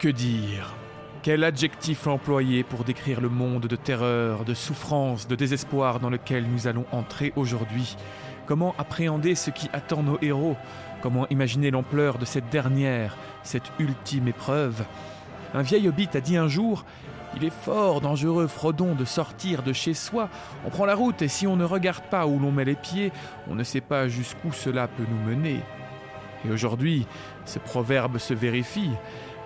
Que dire. Quel adjectif employer pour décrire le monde de terreur, de souffrance, de désespoir dans lequel nous allons entrer aujourd'hui? Comment appréhender ce qui attend nos héros? Comment imaginer l'ampleur de cette dernière, cette ultime épreuve? Un vieil hobbit a dit un jour il est fort dangereux, Frodon, de sortir de chez soi. On prend la route et si on ne regarde pas où l'on met les pieds, on ne sait pas jusqu'où cela peut nous mener. Et aujourd'hui, ce proverbe se vérifie,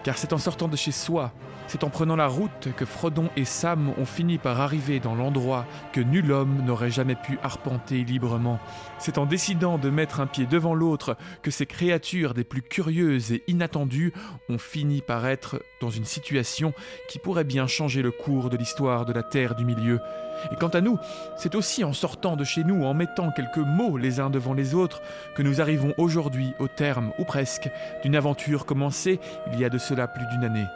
car c'est en sortant de chez soi, c'est en prenant la route que Frodon et Sam ont fini par arriver dans l'endroit que nul homme n'aurait jamais pu arpenter librement. C'est en décidant de mettre un pied devant l'autre que ces créatures des plus curieuses et inattendues ont fini par être dans une situation qui pourrait bien changer le cours de l'histoire de la Terre du Milieu. Et quant à nous, c'est aussi en sortant de chez nous, en mettant quelques mots les uns devant les autres, que nous arrivons aujourd'hui au terme, ou presque, d'une aventure commencée il y a de cela plus d'une année.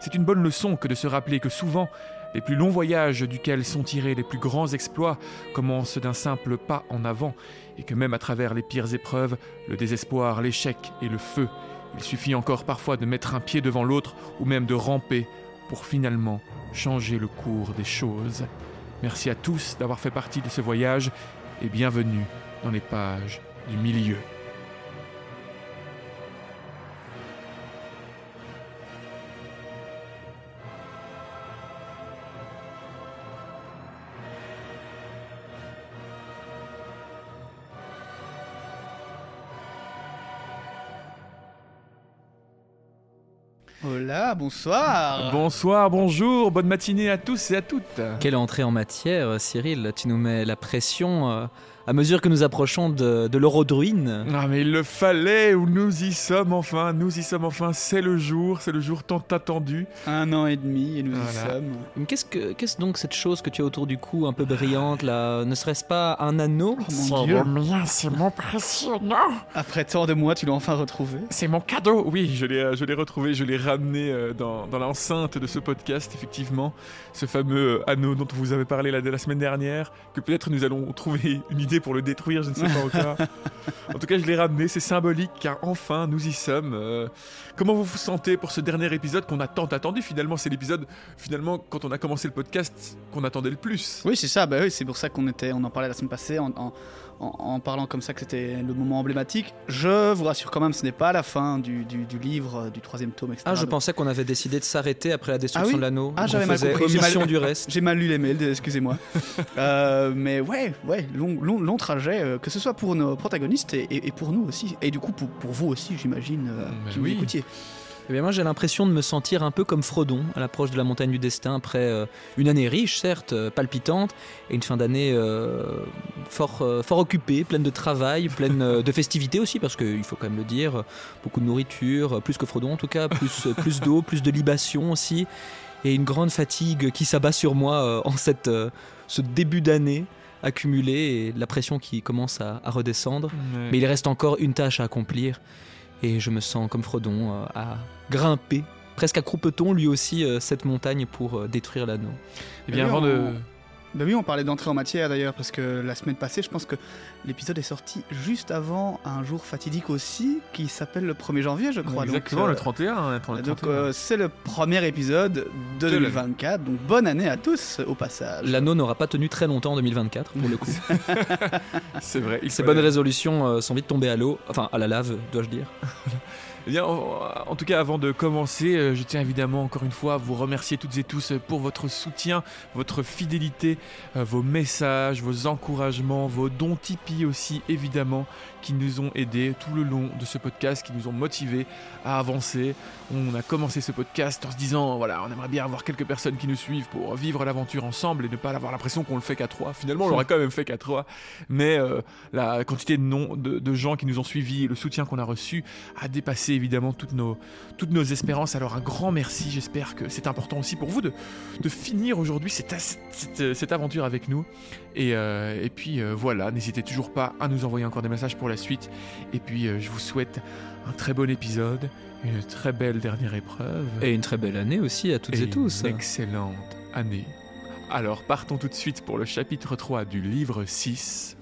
C'est une bonne leçon que de se rappeler que souvent, les plus longs voyages duquel sont tirés les plus grands exploits commencent d'un simple pas en avant, et que même à travers les pires épreuves, le désespoir, l'échec et le feu, il suffit encore parfois de mettre un pied devant l'autre ou même de ramper pour finalement changer le cours des choses. Merci à tous d'avoir fait partie de ce voyage et bienvenue dans les pages du milieu. Bonsoir. Bonsoir, bonjour, bonne matinée à tous et à toutes. Quelle entrée en matière, Cyril. Tu nous mets la pression euh, à mesure que nous approchons de, de l'Eurodruine. Ah mais il le fallait, ou nous y sommes enfin, nous y sommes enfin, c'est le jour, c'est le jour tant attendu. Un an et demi et nous y sommes. Mais Qu'est-ce que qu'est-ce donc cette chose que tu as autour du cou, un peu brillante là Ne serait-ce pas un anneau? Mon Dieu. mien, c'est mon précieux, non Après tant de mois, tu l'as enfin retrouvé. C'est mon cadeau, oui, je l'ai, euh, je l'ai retrouvé, je l'ai ramené euh, dans, dans l'enceinte de ce podcast, effectivement, ce fameux euh, anneau dont vous avez parlé la, la semaine dernière, que peut-être nous allons trouver une idée pour le détruire, je ne sais pas encore. en tout cas, je l'ai ramené, c'est symbolique, car enfin, nous y sommes. Euh, comment vous vous sentez pour ce dernier épisode qu'on a tant attendu Finalement, c'est l'épisode, finalement, quand on a commencé le podcast, qu'on attendait le plus. Oui, c'est ça. Bah oui, c'est pour ça qu'on était, on en parlait la semaine passée en, en- en- en parlant comme ça que c'était le moment emblématique. Je vous rassure quand même, ce n'est pas la fin du, du- du livre, du troisième tome, etc. Ah, je Donc, pensais qu'on avait décidé de s'arrêter après la destruction Ah oui de l'anneau. Ah, j'avais mal compris, j'ai mal- omission du reste. J'ai mal lu les mails, excusez-moi. Euh, mais ouais, ouais, long, long, long trajet, euh, que ce soit pour nos protagonistes et, et- et pour nous aussi. Et du coup, pour, pour vous aussi, j'imagine, euh, qui nous oui. écoutiez. Eh bien, moi, j'ai l'impression de me sentir un peu comme Frodon à l'approche de la montagne du destin, après euh, une année riche, certes, euh, palpitante, et une fin d'année euh, fort, euh, fort occupée, pleine de travail, pleine de festivités aussi, parce qu'il faut quand même le dire, beaucoup de nourriture, plus que Frodon en tout cas, plus, plus d'eau, plus de libation aussi, et une grande fatigue qui s'abat sur moi en cette, ce début d'année accumulé et la pression qui commence à, à redescendre. Mais il reste encore une tâche à accomplir. Et je me sens comme Frodon euh, à grimper, presque à croupeton lui aussi, euh, cette montagne pour euh, détruire l'anneau. Eh bien, avant on- de... Bah oui, on parlait d'entrée en matière d'ailleurs, parce que la semaine passée, je pense que l'épisode est sorti juste avant un jour fatidique aussi, qui s'appelle le 1er janvier, je crois. Exactement, donc, euh, le 31. hein, le 31. Donc euh, c'est le premier épisode de De l'année. 2024, donc bonne année à tous au passage. L'anneau n'aura pas tenu très longtemps en 2024, pour le coup. c'est vrai. Ces bonnes résolutions euh, sont vite tombées à l'eau, enfin à la lave, dois-je dire. Eh bien, en, tout cas, avant de commencer, je tiens évidemment encore une fois à vous remercier toutes et tous pour votre soutien, votre fidélité, vos messages, vos encouragements, vos dons Tipeee aussi, évidemment, qui nous ont aidés tout le long de ce podcast, qui nous ont motivés à avancer. On a commencé ce podcast en se disant, voilà, on aimerait bien avoir quelques personnes qui nous suivent pour vivre l'aventure ensemble et ne pas avoir l'impression qu'on le fait qu'à trois. Finalement, on l'aurait quand même fait qu'à trois, mais euh, la quantité de, noms, de, gens qui nous ont suivis le soutien qu'on a reçu a dépassé évidemment toutes nos, toutes nos espérances. Alors un grand merci, j'espère que c'est important aussi pour vous de, de finir aujourd'hui cette, cette, cette aventure avec nous. Et, euh, et puis euh, voilà, n'hésitez toujours pas à nous envoyer encore des messages pour la suite. Et puis euh, je vous souhaite un très bon épisode, une très belle dernière épreuve. Et une très belle année aussi à toutes et, tous. Une excellente année. Alors partons tout de suite pour le chapitre 3 du livre 6.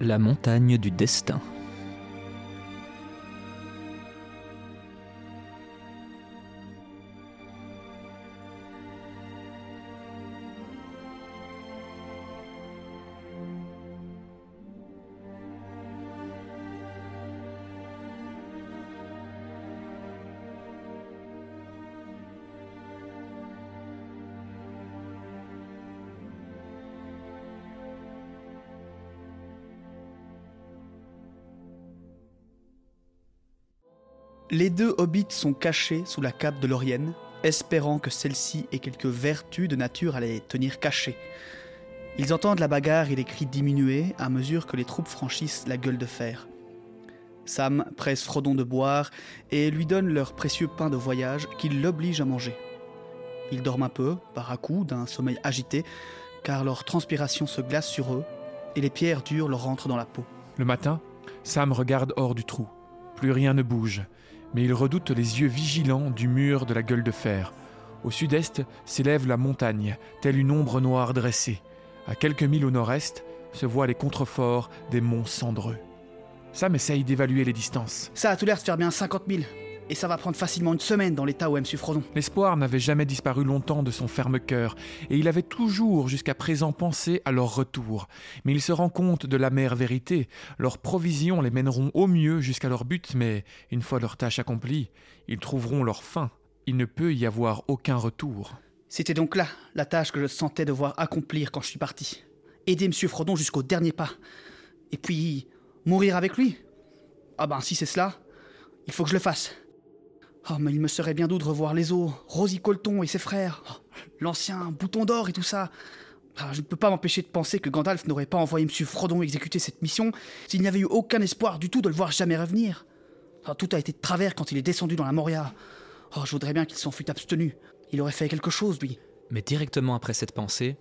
La montagne du destin. Les deux hobbits sont cachés sous la cape de Laurienne, espérant que celle-ci ait quelques vertus de nature à les tenir cachés. Ils entendent la bagarre et les cris diminuer à mesure que les troupes franchissent la gueule de fer. Sam presse Frodon de boire et lui donne leur précieux pain de voyage qu'il l'oblige à manger. Ils dorment un peu, par à coups, d'un sommeil agité, car leur transpiration se glace sur eux et les pierres dures leur rentrent dans la peau. Le matin, Sam regarde hors du trou. Plus rien ne bouge, mais il redoute les yeux vigilants du mur de la gueule de fer. Au sud-est s'élève la montagne, telle une ombre noire dressée. À quelques milles au nord-est se voient les contreforts des monts cendreux. Sam essaye d'évaluer les distances. Ça a tout l'air de faire bien 50 000. Et ça va prendre facilement une semaine dans l'état où est M. Frodon. L'espoir n'avait jamais disparu longtemps de son ferme cœur, et il avait toujours jusqu'à présent pensé à leur retour. Mais il se rend compte de l'amère vérité. Leurs provisions les mèneront au mieux jusqu'à leur but, mais une fois leur tâche accomplie, ils trouveront leur fin. Il ne peut y avoir aucun retour. C'était donc là la tâche que je sentais devoir accomplir quand je suis parti. Aider M. Frodon jusqu'au dernier pas. Et puis, mourir avec lui. Ah ben, si c'est cela, il faut que je le fasse. Oh, mais il me serait bien doux de revoir les os, Rosie Colton et ses frères, oh, l'ancien bouton d'or et tout ça. Ah, je ne peux pas m'empêcher de penser que Gandalf n'aurait pas envoyé M. Frodon exécuter cette mission s'il n'y avait eu aucun espoir du tout de le voir jamais revenir. Ah, tout a été de travers quand il est descendu dans la Moria. Oh, je voudrais bien qu'il s'en fût abstenu. Il aurait fait quelque chose, lui. Mais directement après cette pensée,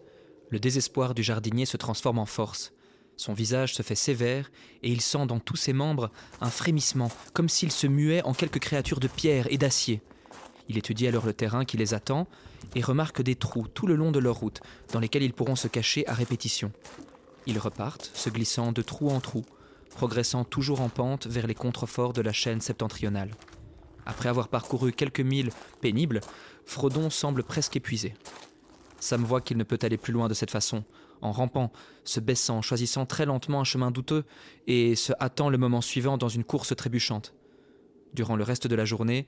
le désespoir du jardinier se transforme en force. Son visage se fait sévère et il sent dans tous ses membres un frémissement, comme s'il se muait en quelques créatures de pierre et d'acier. Il étudie alors le terrain qui les attend et remarque des trous tout le long de leur route dans lesquels ils pourront se cacher à répétition. Ils repartent, se glissant de trou en trou, progressant toujours en pente vers les contreforts de la chaîne septentrionale. Après avoir parcouru quelques milles pénibles, Frodon semble presque épuisé. Sam voit qu'il ne peut aller plus loin de cette façon, en rampant, se baissant, choisissant très lentement un chemin douteux et se hâtant le moment suivant dans une course trébuchante. Durant le reste de la journée,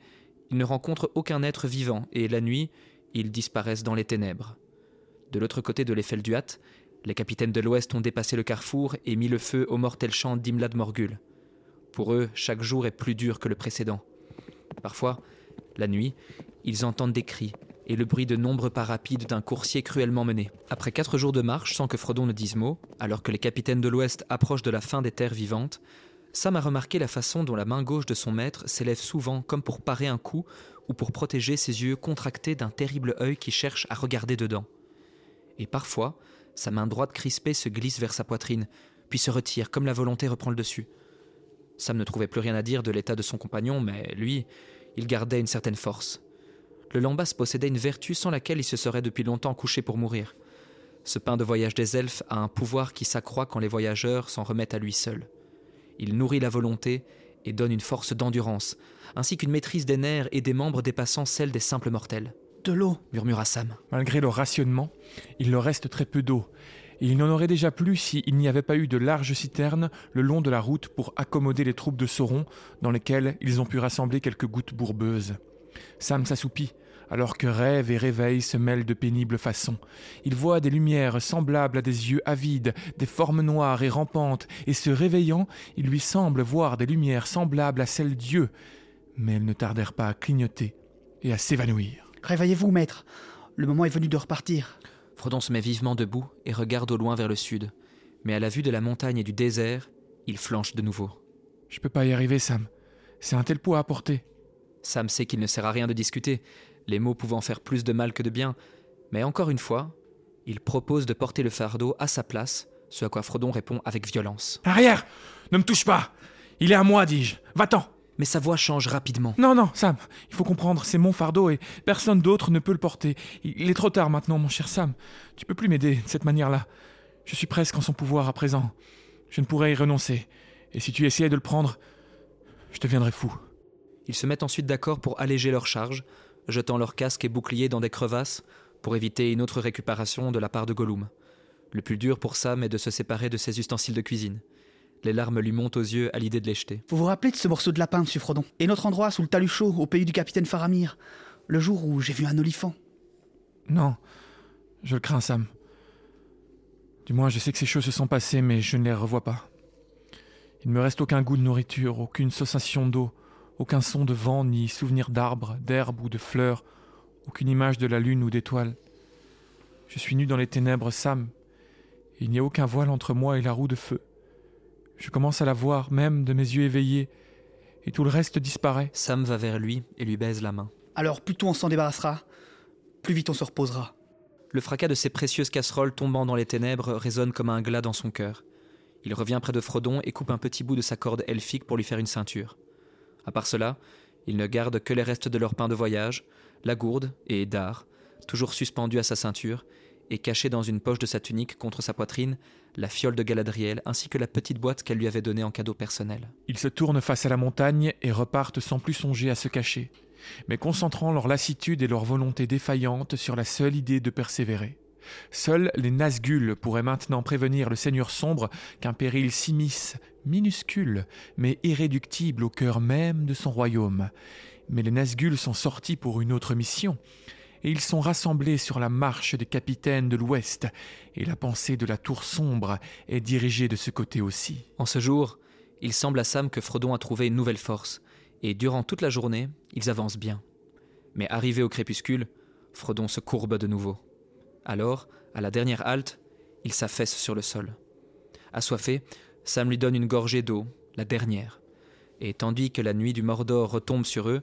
ils ne rencontrent aucun être vivant et la nuit, ils disparaissent dans les ténèbres. De l'autre côté de l'Eiffel du Hatt, les capitaines de l'Ouest ont dépassé le carrefour et mis le feu au mortel champ d'Imlad Morgul. Pour eux, chaque jour est plus dur que le précédent. Parfois, la nuit, ils entendent des cris, et le bruit de nombreux pas rapides d'un coursier cruellement mené. Après quatre jours de marche sans que Frodon ne dise mot, alors que les capitaines de l'Ouest approchent de la fin des terres vivantes, Sam a remarqué la façon dont la main gauche de son maître s'élève souvent comme pour parer un coup ou pour protéger ses yeux contractés d'un terrible œil qui cherche à regarder dedans. Et parfois, sa main droite crispée se glisse vers sa poitrine, puis se retire comme la volonté reprend le dessus. Sam ne trouvait plus rien à dire de l'état de son compagnon, mais lui, il gardait une certaine force le Lambas possédait une vertu sans laquelle il se serait depuis longtemps couché pour mourir. Ce pain de voyage des elfes a un pouvoir qui s'accroît quand les voyageurs s'en remettent à lui seul. Il nourrit la volonté et donne une force d'endurance, ainsi qu'une maîtrise des nerfs et des membres dépassant celle des simples mortels. De l'eau, murmura Sam. Malgré le rationnement, il leur reste très peu d'eau, et il n'en aurait déjà plus s'il n'y avait pas eu de larges citernes le long de la route pour accommoder les troupes de Sauron, dans lesquelles ils ont pu rassembler quelques gouttes bourbeuses. Sam s'assoupit, alors que rêve et réveil se mêlent de pénibles façons. Il voit des lumières semblables à des yeux avides, des formes noires et rampantes, et se réveillant, il lui semble voir des lumières semblables à celles d'Dieu. Mais elles ne tardèrent pas à clignoter et à s'évanouir. Réveillez-vous, maître. Le moment est venu de repartir. Frodon se met vivement debout et regarde au loin vers le sud. Mais à la vue de la montagne et du désert, il flanche de nouveau. Je peux pas y arriver, Sam. C'est un tel poids à porter. Sam sait qu'il ne sert à rien de discuter, les mots pouvant faire plus de mal que de bien, mais encore une fois, il propose de porter le fardeau à sa place, ce à quoi Frodon répond avec violence. Arrière Ne me touche pas Il est à moi, dis-je Va-t'en Mais sa voix change rapidement. Non, non, Sam, il faut comprendre, c'est mon fardeau et personne d'autre ne peut le porter. Il est trop tard maintenant, mon cher Sam. Tu peux plus m'aider de cette manière-là. Je suis presque en son pouvoir à présent. Je ne pourrais y renoncer. Et si tu essayais de le prendre, je deviendrais fou. Ils se mettent ensuite d'accord pour alléger leur charge, jetant leurs casques et boucliers dans des crevasses pour éviter une autre récupération de la part de Gollum. Le plus dur pour Sam est de se séparer de ses ustensiles de cuisine. Les larmes lui montent aux yeux à l'idée de les jeter. Vous vous rappelez de ce morceau de lapin, monsieur Frodon? Et notre endroit sous le talus chaud, au pays du capitaine Faramir Le jour où j'ai vu un olifant Non, je le crains, Sam. Du moins, je sais que ces choses se sont passées, mais je ne les revois pas. Il ne me reste aucun goût de nourriture, aucune sensation d'eau, Aucun son de vent, ni souvenir d'arbres, d'herbes ou de fleurs, aucune image de la lune ou d'étoiles. Je suis nu dans les ténèbres, Sam. Et il n'y a aucun voile entre moi et la roue de feu. Je commence à la voir, même de mes yeux éveillés, et tout le reste disparaît. Sam va vers lui et lui baise la main. Alors plus tôt on s'en débarrassera, plus vite on se reposera. Le fracas de ses précieuses casseroles tombant dans les ténèbres résonne comme un glas dans son cœur. Il revient près de Frodon et coupe un petit bout de sa corde elfique pour lui faire une ceinture. À part cela, il ne garde que les restes de leur pain de voyage, la gourde et Dar, toujours suspendu à sa ceinture, et caché dans une poche de sa tunique contre sa poitrine, la fiole de Galadriel ainsi que la petite boîte qu'elle lui avait donnée en cadeau personnel. Ils se tournent face à la montagne et repartent sans plus songer à se cacher, mais concentrant leur lassitude et leur volonté défaillante sur la seule idée de persévérer. Seuls les Nazgûl pourraient maintenant prévenir le Seigneur sombre qu'un péril s'immisce, minuscule, mais irréductible au cœur même de son royaume. Mais les Nazgûl sont sortis pour une autre mission, et ils sont rassemblés sur la marche des capitaines de l'Ouest, et la pensée de la tour sombre est dirigée de ce côté aussi. En ce jour, il semble à Sam que Frodon a trouvé une nouvelle force, et durant toute la journée, ils avancent bien. Mais arrivé au crépuscule, Frodon se courbe de nouveau. Alors, à la dernière halte, il s'affaisse sur le sol. Assoiffé, Sam lui donne une gorgée d'eau, la dernière. Et tandis que la nuit du Mordor retombe sur eux,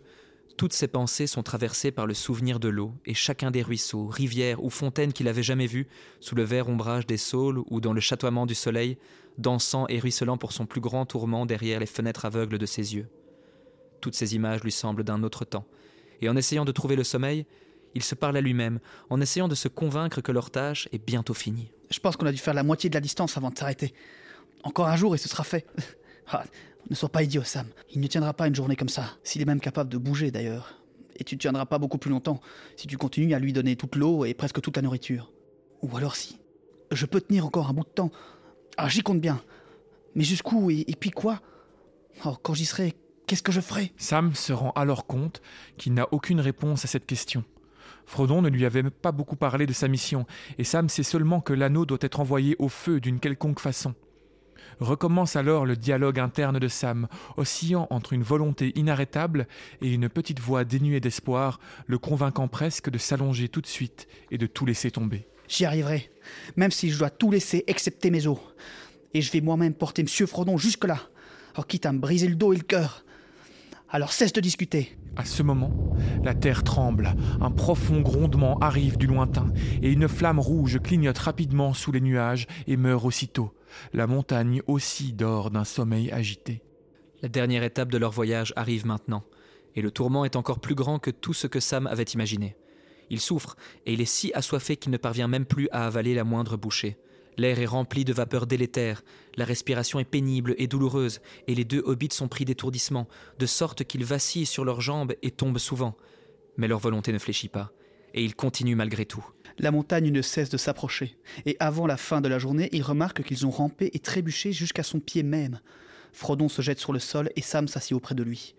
toutes ses pensées sont traversées par le souvenir de l'eau, et chacun des ruisseaux, rivières ou fontaines qu'il avait jamais vus, sous le vert ombrage des saules ou dans le chatoiement du soleil, dansant et ruisselant pour son plus grand tourment derrière les fenêtres aveugles de ses yeux. Toutes ces images lui semblent d'un autre temps, et en essayant de trouver le sommeil, il se parle à lui-même, en essayant de se convaincre que leur tâche est bientôt finie. Je pense qu'on a dû faire la moitié de la distance avant de s'arrêter. Encore un jour et ce sera fait. Ah, ne sois pas idiot, Sam. Il ne tiendra pas une journée comme ça, s'il est même capable de bouger d'ailleurs. Et tu ne tiendras pas beaucoup plus longtemps si tu continues à lui donner toute l'eau et presque toute la nourriture. Ou alors si. Je peux tenir encore un bout de temps. Ah, j'y compte bien. Mais jusqu'où et, et puis quoi? Oh, quand j'y serai, qu'est-ce que je ferai? Sam se rend alors compte qu'il n'a aucune réponse à cette question. Frodon ne lui avait pas beaucoup parlé de sa mission, et Sam sait seulement que l'anneau doit être envoyé au feu d'une quelconque façon. Recommence alors le dialogue interne de Sam, oscillant entre une volonté inarrêtable et une petite voix dénuée d'espoir, le convainquant presque de s'allonger tout de suite et de tout laisser tomber. J'y arriverai, même si je dois tout laisser excepté mes os. Et je vais moi-même porter Monsieur Frodon jusque-là, oh, quitte à me briser le dos et le cœur. Alors cesse de discuter. À ce moment, la terre tremble, un profond grondement arrive du lointain, et une flamme rouge clignote rapidement sous les nuages et meurt aussitôt. La montagne aussi dort d'un sommeil agité. La dernière étape de leur voyage arrive maintenant, et le tourment est encore plus grand que tout ce que Sam avait imaginé. Il souffre, et il est si assoiffé qu'il ne parvient même plus à avaler la moindre bouchée. L'air est rempli de vapeurs délétères, la respiration est pénible et douloureuse, et les deux hobbits sont pris d'étourdissement, de sorte qu'ils vacillent sur leurs jambes et tombent souvent. Mais leur volonté ne fléchit pas, et ils continuent malgré tout. La montagne ne cesse de s'approcher, et avant la fin de la journée, ils remarquent qu'ils ont rampé et trébuché jusqu'à son pied même. Frodon se jette sur le sol et Sam s'assied auprès de lui.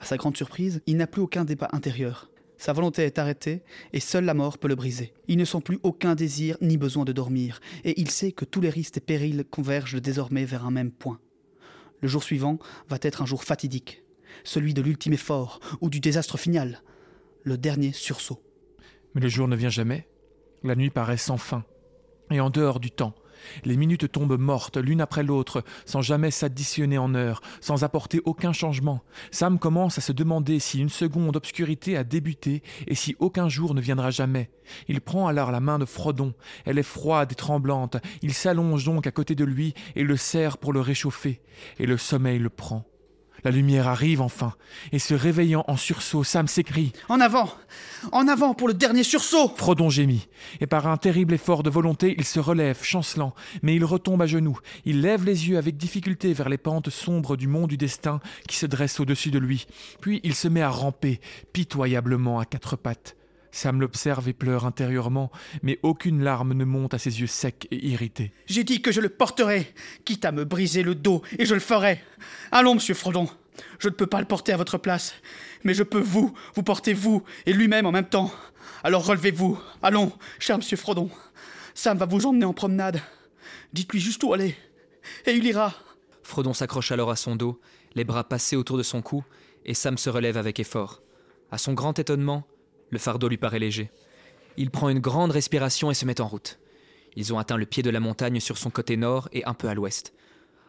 À sa grande surprise, il n'a plus aucun débat intérieur. Sa volonté est arrêtée, et seule la mort peut le briser. Il ne sent plus aucun désir ni besoin de dormir, et il sait que tous les risques et périls convergent désormais vers un même point. Le jour suivant va être un jour fatidique, celui de l'ultime effort ou du désastre final, le dernier sursaut. Mais le jour ne vient jamais. La nuit paraît sans fin. Et en dehors du temps, les minutes tombent mortes l'une après l'autre, sans jamais s'additionner en heures, sans apporter aucun changement. Sam commence à se demander si une seconde obscurité a débuté et si aucun jour ne viendra jamais. Il prend alors la main de Frodon. Elle est froide et tremblante. Il s'allonge donc à côté de lui et le serre pour le réchauffer. Et le sommeil le prend. La lumière arrive enfin, et se réveillant en sursaut, Sam s'écrie En avant En avant pour le dernier sursaut Frodon gémit, et par un terrible effort de volonté, il se relève, chancelant, mais il retombe à genoux. Il lève les yeux avec difficulté vers les pentes sombres du mont du destin qui se dresse au-dessus de lui. Puis il se met à ramper, pitoyablement à quatre pattes. Sam l'observe et pleure intérieurement, mais aucune larme ne monte à ses yeux secs et irrités. J'ai dit que je le porterai, quitte à me briser le dos, et je le ferai. Allons, monsieur Frodon. Je ne peux pas le porter à votre place, mais je peux vous, vous porter vous, et lui-même en même temps. Alors relevez-vous. Allons, cher monsieur Frodon. Sam va vous emmener en promenade. Dites-lui juste où aller, et il ira. Frodon s'accroche alors à son dos, les bras passés autour de son cou, et Sam se relève avec effort. À son grand étonnement, le fardeau lui paraît léger. Il prend une grande respiration et se met en route. Ils ont atteint le pied de la montagne sur son côté nord et un peu à l'ouest.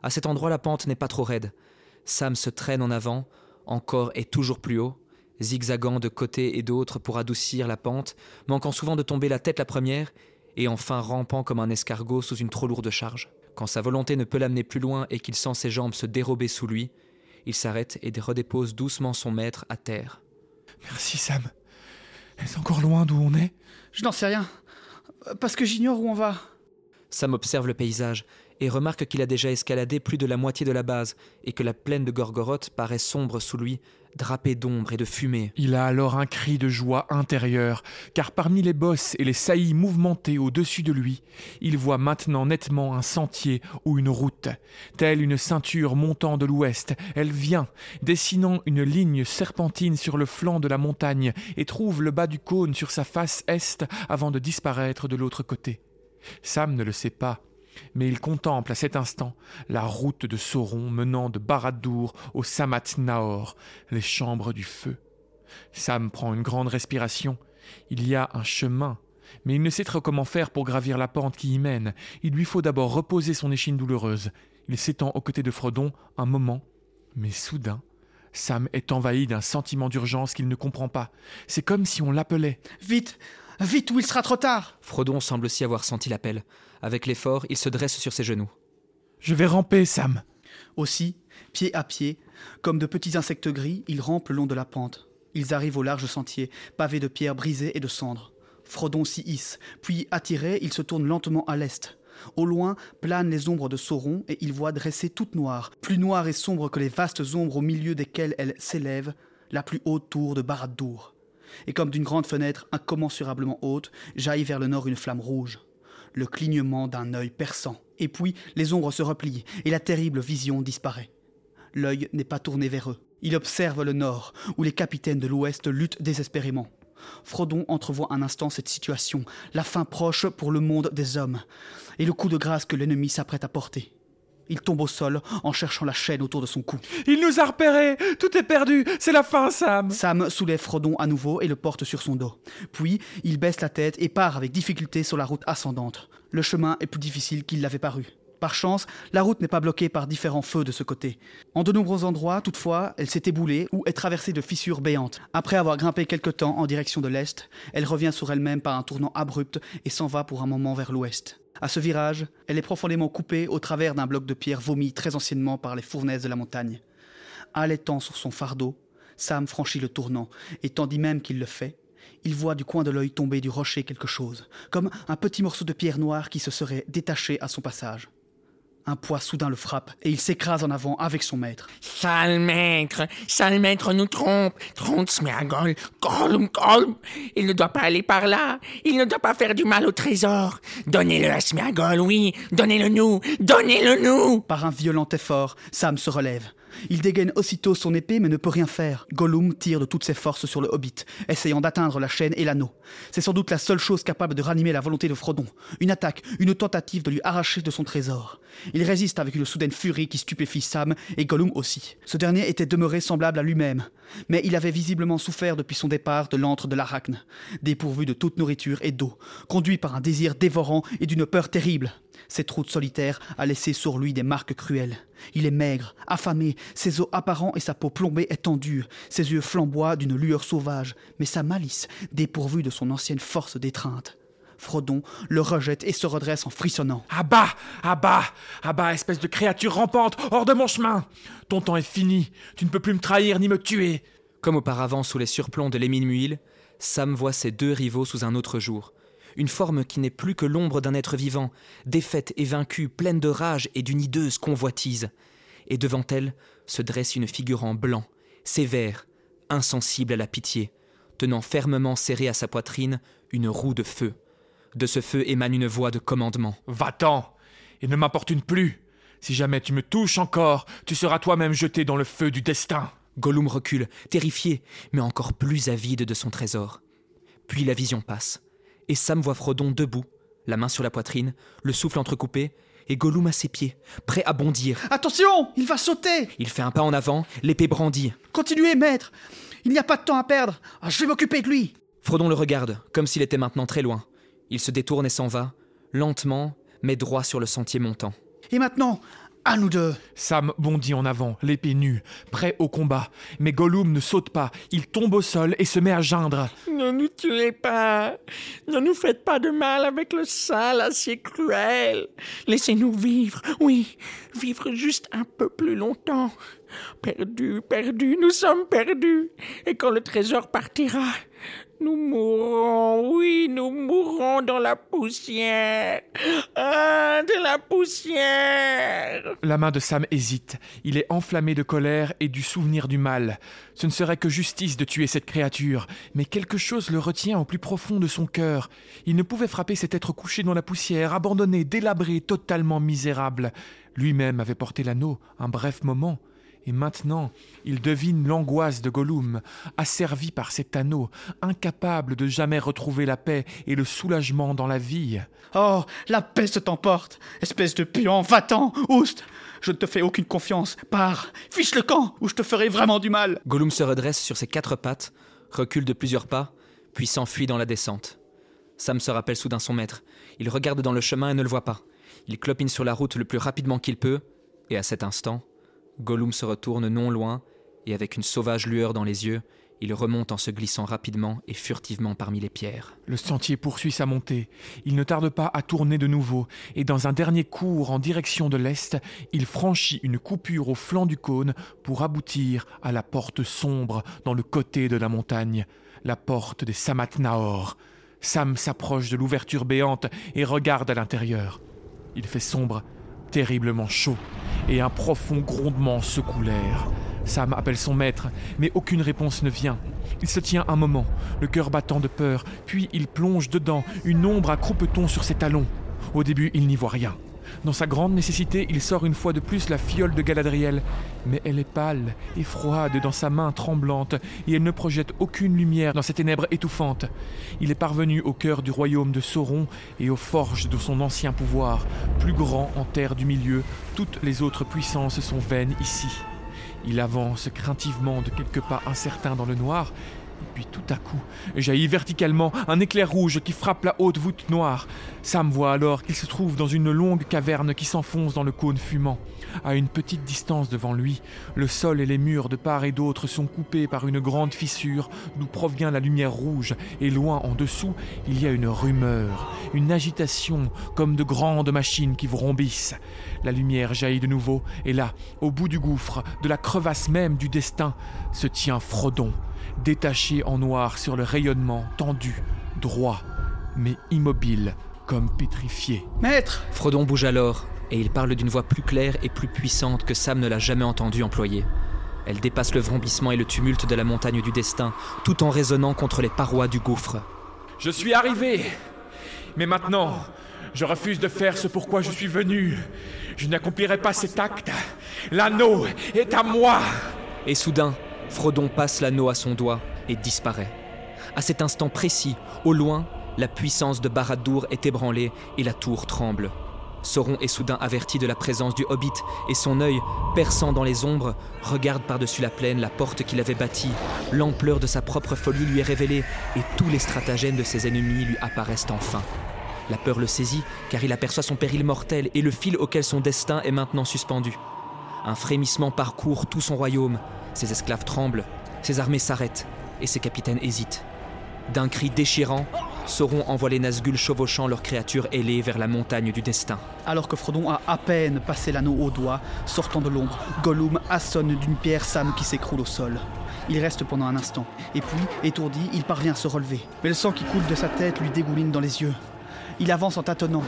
À cet endroit, la pente n'est pas trop raide. Sam se traîne en avant, encore et toujours plus haut, zigzagant de côté et d'autre pour adoucir la pente, manquant souvent de tomber la tête la première, et enfin rampant comme un escargot sous une trop lourde charge. Quand sa volonté ne peut l'amener plus loin et qu'il sent ses jambes se dérober sous lui, il s'arrête et redépose doucement son maître à terre. Merci, Sam. Est-ce encore loin d'où on est? Je n'en sais rien. Parce que j'ignore où on va. Sam observe le paysage et remarque qu'il a déjà escaladé plus de la moitié de la base et que la plaine de Gorgoroth paraît sombre sous lui, drapée d'ombre et de fumée. Il a alors un cri de joie intérieure, car parmi les bosses et les saillies mouvementées au-dessus de lui, il voit maintenant nettement un sentier ou une route. Telle une ceinture montant de l'ouest, elle vient, dessinant une ligne serpentine sur le flanc de la montagne, et trouve le bas du cône sur sa face est avant de disparaître de l'autre côté. Sam ne le sait pas, mais il contemple à cet instant la route de Sauron menant de Barad-dûr au Samat Naor, les chambres du feu. Sam prend une grande respiration. Il y a un chemin, mais il ne sait trop comment faire pour gravir la pente qui y mène. Il lui faut d'abord reposer son échine douloureuse. Il s'étend aux côtés de Frodon un moment, mais soudain, Sam est envahi d'un sentiment d'urgence qu'il ne comprend pas. C'est comme si on l'appelait. Vite Vite ou il sera trop tard Frodon semble aussi avoir senti l'appel. Avec l'effort, il se dresse sur ses genoux. Je vais ramper, Sam. Aussi, pied à pied, comme de petits insectes gris, ils rampent le long de la pente. Ils arrivent au large sentier, pavé de pierres brisées et de cendres. Frodon s'y hisse, puis attiré, il se tourne lentement à l'est. Au loin planent les ombres de Sauron et il voit dresser toute noire, plus noire et sombre que les vastes ombres au milieu desquelles elle s'élève, la plus haute tour de Barad-dûr et comme d'une grande fenêtre incommensurablement haute, jaillit vers le nord une flamme rouge, le clignement d'un œil perçant. Et puis les ombres se replient, et la terrible vision disparaît. L'œil n'est pas tourné vers eux. Il observe le nord, où les capitaines de l'ouest luttent désespérément. Frodon entrevoit un instant cette situation, la fin proche pour le monde des hommes, et le coup de grâce que l'ennemi s'apprête à porter. Il tombe au sol en cherchant la chaîne autour de son cou. Il nous a repérés Tout est perdu C'est la fin, Sam Sam soulève Frodon à nouveau et le porte sur son dos. Puis, il baisse la tête et part avec difficulté sur la route ascendante. Le chemin est plus difficile qu'il l'avait paru. Par chance, la route n'est pas bloquée par différents feux de ce côté. En de nombreux endroits, toutefois, elle s'est éboulée ou est traversée de fissures béantes. Après avoir grimpé quelque temps en direction de l'est, elle revient sur elle-même par un tournant abrupt et s'en va pour un moment vers l'ouest. À ce virage, elle est profondément coupée au travers d'un bloc de pierre vomi très anciennement par les fournaises de la montagne. Allaitant sur son fardeau, Sam franchit le tournant, et tandis même qu'il le fait, il voit du coin de l'œil tomber du rocher quelque chose, comme un petit morceau de pierre noire qui se serait détaché à son passage. Un poids soudain le frappe et il s'écrase en avant avec son maître. Sale maître, sale maître nous trompe, trompe Smeagol, Gollum, Gollum. Il ne doit pas aller par là, il ne doit pas faire du mal au trésor. Donnez-le à Smeagol, oui, donnez-le nous, donnez-le nous. Par un violent effort, Sam se relève. Il dégaine aussitôt son épée mais ne peut rien faire. Gollum tire de toutes ses forces sur le hobbit, essayant d'atteindre la chaîne et l'anneau. C'est sans doute la seule chose capable de ranimer la volonté de Frodon. Une attaque, une tentative de lui arracher de son trésor. Il résiste avec une soudaine furie qui stupéfie Sam et Gollum aussi. Ce dernier était demeuré semblable à lui-même, mais il avait visiblement souffert depuis son départ de l'antre de l'Arachne, dépourvu de toute nourriture et d'eau, conduit par un désir dévorant et d'une peur terrible. Cette route solitaire a laissé sur lui des marques cruelles. Il est maigre, affamé, ses os apparents et sa peau plombée est tendue, ses yeux flamboient d'une lueur sauvage, mais sa malice, dépourvue de son ancienne force d'étreinte. Frodon le rejette et se redresse en frissonnant. À bas À bas À bas, espèce de créature rampante, hors de mon chemin Ton temps est fini, tu ne peux plus me trahir ni me tuer Comme auparavant sous les surplombs de l'Éminuil, Sam voit ses deux rivaux sous un autre jour. Une forme qui n'est plus que l'ombre d'un être vivant, défaite et vaincue, pleine de rage et d'une hideuse convoitise. Et devant elle se dresse une figure en blanc, sévère, insensible à la pitié, tenant fermement serrée à sa poitrine une roue de feu. De ce feu émane une voix de commandement. Va-t'en Et ne m'importune plus Si jamais tu me touches encore, tu seras toi-même jeté dans le feu du destin Gollum recule, terrifié, mais encore plus avide de son trésor. Puis la vision passe, et Sam voit Frodon debout, la main sur la poitrine, le souffle entrecoupé, et Gollum à ses pieds, prêt à bondir. Attention Il va sauter Il fait un pas en avant, l'épée brandie. Continuez, maître Il n'y a pas de temps à perdre Ah, Je vais m'occuper de lui Frodon le regarde, comme s'il était maintenant très loin. Il se détourne et s'en va, lentement, mais droit sur le sentier montant. Et maintenant, à nous deux Sam bondit en avant, l'épée nue, prêt au combat. Mais Gollum ne saute pas, il tombe au sol et se met à geindre. Ne nous tuez pas. Ne nous faites pas de mal avec le sale acier cruel. Laissez-nous vivre, oui, vivre juste un peu plus longtemps. Perdus, perdus, nous sommes perdus. Et quand le trésor partira, nous mourrons, oui, nous mourrons dans la poussière. Ah, de la poussière. La main de Sam hésite. Il est enflammé de colère et du souvenir du mal. Ce ne serait que justice de tuer cette créature, mais quelque chose le retient au plus profond de son cœur. Il ne pouvait frapper cet être couché dans la poussière, abandonné, délabré, totalement misérable. Lui-même avait porté l'anneau un bref moment. Et maintenant, il devine l'angoisse de Gollum, asservi par cet anneau, incapable de jamais retrouver la paix et le soulagement dans la vie. Oh, la peste t'emporte Espèce de puant, va-t'en Oust Je ne te fais aucune confiance. Pars Fiche le camp, ou je te ferai vraiment du mal Gollum se redresse sur ses quatre pattes, recule de plusieurs pas, puis s'enfuit dans la descente. Sam se rappelle soudain son maître. Il regarde dans le chemin et ne le voit pas. Il clopine sur la route le plus rapidement qu'il peut, et à cet instant, Gollum se retourne non loin, et avec une sauvage lueur dans les yeux, il remonte en se glissant rapidement et furtivement parmi les pierres. Le sentier poursuit sa montée. Il ne tarde pas à tourner de nouveau, et dans un dernier cours en direction de l'est, il franchit une coupure au flanc du cône pour aboutir à la porte sombre dans le côté de la montagne, la porte des Samatnaor. Sam s'approche de l'ouverture béante et regarde à l'intérieur. Il fait sombre, terriblement chaud, et un profond grondement secoue l'air. Sam appelle son maître, mais aucune réponse ne vient. Il se tient un moment, le cœur battant de peur, puis il plonge dedans, une ombre à croupeton sur ses talons. Au début, il n'y voit rien. Dans sa grande nécessité, il sort une fois de plus la fiole de Galadriel, mais elle est pâle et froide dans sa main tremblante, et elle ne projette aucune lumière dans ces ténèbres étouffantes. Il est parvenu au cœur du royaume de Sauron et aux forges de son ancien pouvoir, plus grand en terre du milieu, toutes les autres puissances sont vaines ici. Il avance craintivement de quelques pas incertains dans le noir, puis tout à coup, jaillit verticalement un éclair rouge qui frappe la haute voûte noire. Sam voit alors qu'il se trouve dans une longue caverne qui s'enfonce dans le cône fumant. À une petite distance devant lui, le sol et les murs de part et d'autre sont coupés par une grande fissure d'où provient la lumière rouge, et loin en dessous, il y a une rumeur, une agitation comme de grandes machines qui vrombissent. La lumière jaillit de nouveau, et là, au bout du gouffre, de la crevasse même du destin, se tient Frodon, détaché en noir sur le rayonnement, tendu, droit, mais immobile, comme pétrifié. Maître Frodon bouge alors, et il parle d'une voix plus claire et plus puissante que Sam ne l'a jamais entendu employer. Elle dépasse le vrombissement et le tumulte de la montagne du destin, tout en résonnant contre les parois du gouffre. Je suis arrivé. Mais maintenant, je refuse de faire ce pourquoi je suis venu. Je n'accomplirai pas cet acte. L'anneau est à moi. Et soudain, Frodon passe l'anneau à son doigt et disparaît. À cet instant précis, au loin, la puissance de Barad-dûr est ébranlée et la tour tremble. Sauron est soudain averti de la présence du hobbit, et son œil, perçant dans les ombres, regarde par-dessus la plaine la porte qu'il avait bâtie. L'ampleur de sa propre folie lui est révélée, et tous les stratagèmes de ses ennemis lui apparaissent enfin. La peur le saisit, car il aperçoit son péril mortel et le fil auquel son destin est maintenant suspendu. Un frémissement parcourt tout son royaume, ses esclaves tremblent, ses armées s'arrêtent, et ses capitaines hésitent. D'un cri déchirant, Sauron envoie les Nazgûl chevauchant leurs créatures ailées vers la montagne du destin. Alors que Frodon a à peine passé l'anneau au doigt, sortant de l'ombre, Gollum assonne d'une pierre Sam qui s'écroule au sol. Il reste pendant un instant, et puis, étourdi, il parvient à se relever. Mais le sang qui coule de sa tête lui dégouline dans les yeux. Il avance en tâtonnant,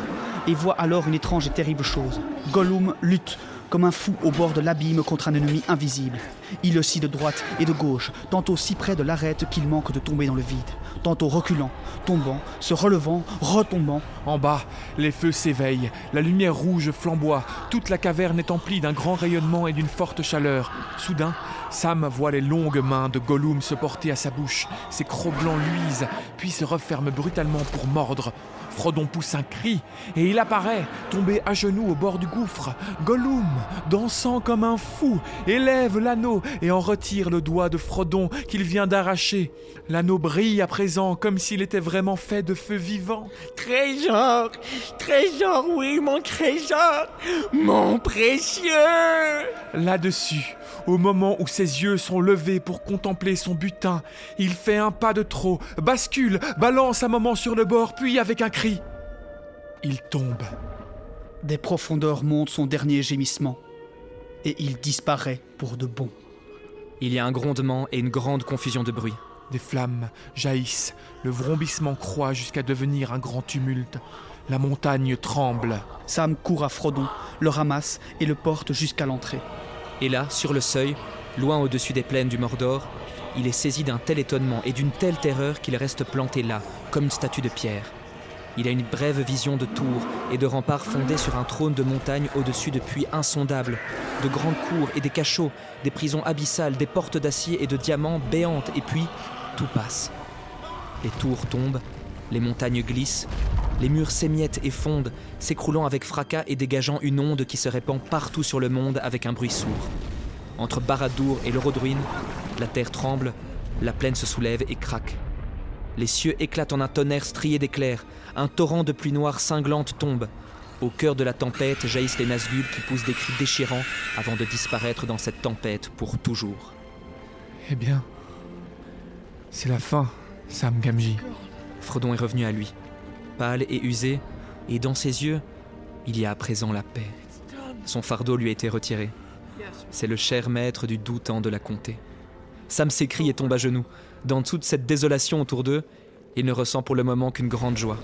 et voit alors une étrange et terrible chose. Gollum lutte comme un fou au bord de l'abîme contre un ennemi invisible. Il oscille de droite et de gauche, tantôt si près de l'arête qu'il manque de tomber dans le vide, tantôt reculant, tombant, se relevant, retombant. En bas, les feux s'éveillent, la lumière rouge flamboie, toute la caverne est emplie d'un grand rayonnement et d'une forte chaleur. Soudain, Sam voit les longues mains de Gollum se porter à sa bouche, ses crocs blancs luisent, puis se referment brutalement pour mordre. Frodon pousse un cri, et il apparaît, tombé à genoux au bord du gouffre. Gollum, dansant comme un fou, élève l'anneau et en retire le doigt de Frodon qu'il vient d'arracher. L'anneau brille à présent comme s'il était vraiment fait de feu vivant. Trésor, trésor, oui, mon trésor, mon précieux. Là-dessus, au moment où ses yeux sont levés pour contempler son butin, il fait un pas de trop, bascule, balance un moment sur le bord, puis avec un cri, il tombe. Des profondeurs monte son dernier gémissement. Et il disparaît pour de bon. Il y a un grondement et une grande confusion de bruit. Des flammes jaillissent, le vrombissement croît jusqu'à devenir un grand tumulte. La montagne tremble. Sam court à Frodon, le ramasse et le porte jusqu'à l'entrée. Et là, sur le seuil, loin au-dessus des plaines du Mordor, il est saisi d'un tel étonnement et d'une telle terreur qu'il reste planté là, comme une statue de pierre. Il a une brève vision de tours et de remparts fondés sur un trône de montagne au-dessus de puits insondables, de grandes cours et des cachots, des prisons abyssales, des portes d'acier et de diamants béantes, et puis tout passe. Les tours tombent, les montagnes glissent, les murs s'émiettent et fondent, s'écroulant avec fracas et dégageant une onde qui se répand partout sur le monde avec un bruit sourd. Entre Barad-dûr et le Rodruin, la terre tremble, la plaine se soulève et craque. Les cieux éclatent en un tonnerre strié d'éclairs, un torrent de pluie noire cinglante tombe. Au cœur de la tempête jaillissent les Nazgûl qui poussent des cris déchirants avant de disparaître dans cette tempête pour toujours. Eh bien, c'est la fin, Sam Gamgee. Frodon est revenu à lui, pâle et usé, et dans ses yeux, il y a à présent la paix. Son fardeau lui a été retiré. C'est le cher maître du doux temps de la comté. Sam s'écrie et tombe à genoux. Dans toute cette désolation autour d'eux, il ne ressent pour le moment qu'une grande joie.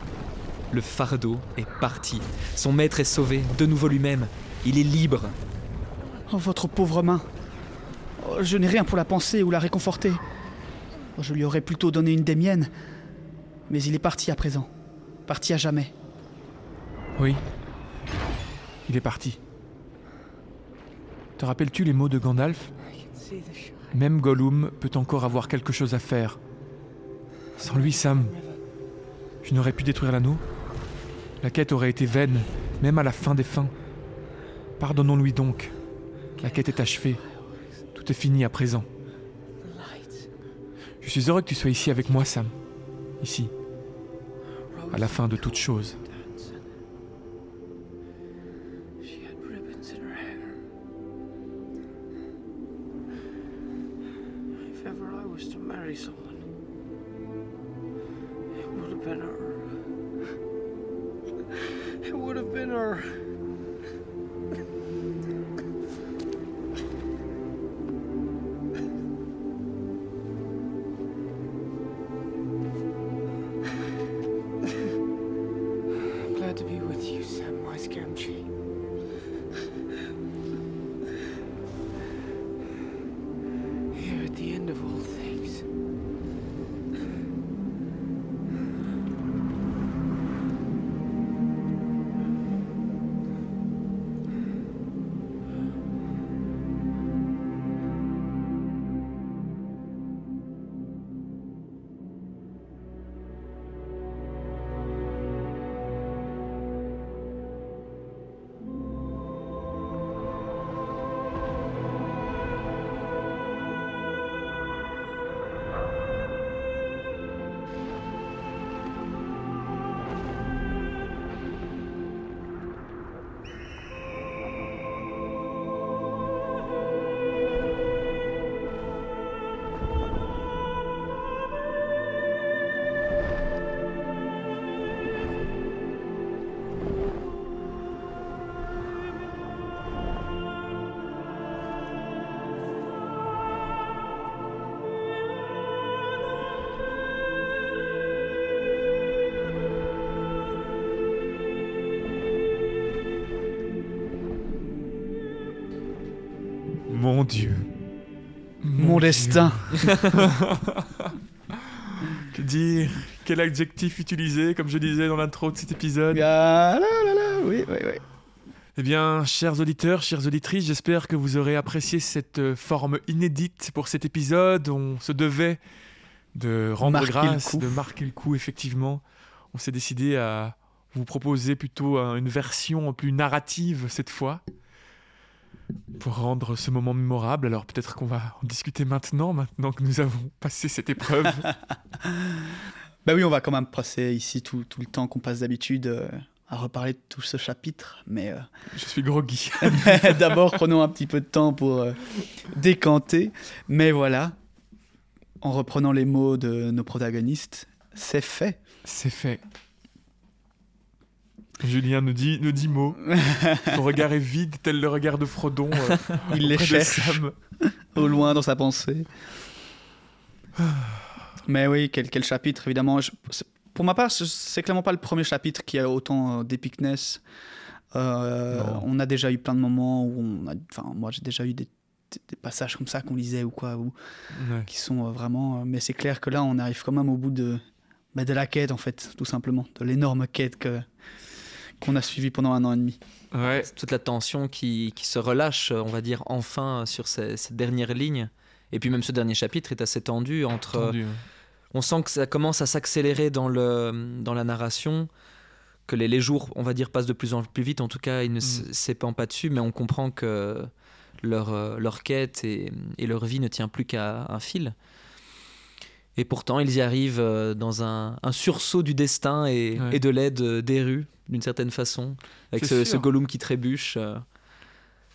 Le fardeau est parti. Son maître est sauvé, de nouveau lui-même. Il est libre. Oh, votre pauvre main. Oh, je n'ai rien pour la penser ou la réconforter. Oh, je lui aurais plutôt donné une des miennes. Mais il est parti à présent. Parti à jamais. Oui, il est parti. Te rappelles-tu les mots de Gandalf? Même Gollum peut encore avoir quelque chose à faire. Sans lui, Sam, je n'aurais pu détruire l'anneau. La quête aurait été vaine, même à la fin des fins. Pardonnons-lui donc. La quête est achevée. Tout est fini à présent. Je suis heureux que tu sois ici avec moi, Sam. Ici. À la fin de toute chose. Mon destin. Que dire? Quel adjectif utiliser, comme je disais dans l'intro de cet épisode? Ah là là là, oui, oui, oui. Eh bien, chers auditeurs, chères auditrices, j'espère que vous aurez apprécié cette euh, forme inédite pour cet épisode. On se devait de rendre Marquer grâce, de marquer le coup, effectivement. On s'est décidé à vous proposer plutôt euh, une version plus narrative cette fois pour rendre ce moment mémorable. Alors peut-être qu'on va en discuter maintenant, maintenant que nous avons passé cette épreuve. Bah oui, on va quand même passer ici tout, tout le temps qu'on passe d'habitude euh, à reparler de tout ce chapitre. Mais euh, Je suis groggy. d'abord, prenons un petit peu de temps pour euh, décanter. Mais voilà, en reprenant les mots de nos protagonistes, c'est fait. C'est fait. Julien nous dit, nous dit mot. Son regard est vide, tel le regard de Frodon. euh, Il les cherche Sam. au loin dans sa pensée. Mais oui, quel, quel chapitre, évidemment. Je- pour ma part, ce- c'est clairement pas le premier chapitre qui a autant euh, d'épicness. Euh, on a déjà eu plein de moments où on a. Enfin, moi, j'ai déjà eu des, passages comme ça qu'on lisait ou quoi, ou, Ouais. qui sont vraiment. mais c'est clair que là, on arrive quand même au bout de, bah, de la quête, en fait, tout simplement. De l'énorme quête que, qu'on a suivie pendant un an et demi. Ouais. toute la tension qui, qui se relâche, on va dire, enfin sur ces- cette dernière ligne. Et puis même ce dernier chapitre est assez tendu entre... Entendu. On sent que ça commence à s'accélérer dans, le, dans la narration, que les, les jours, on va dire, passent de plus en plus vite. En tout cas, ils ne s'épandent pas dessus, mais on comprend que leur, euh, leur quête et, et leur vie ne tient plus qu'à un fil. Et pourtant, ils y arrivent euh, dans un, un sursaut du destin et, Ouais. et de l'aide euh, des rues, d'une certaine façon, avec ce, Gollum qui trébuche. euh,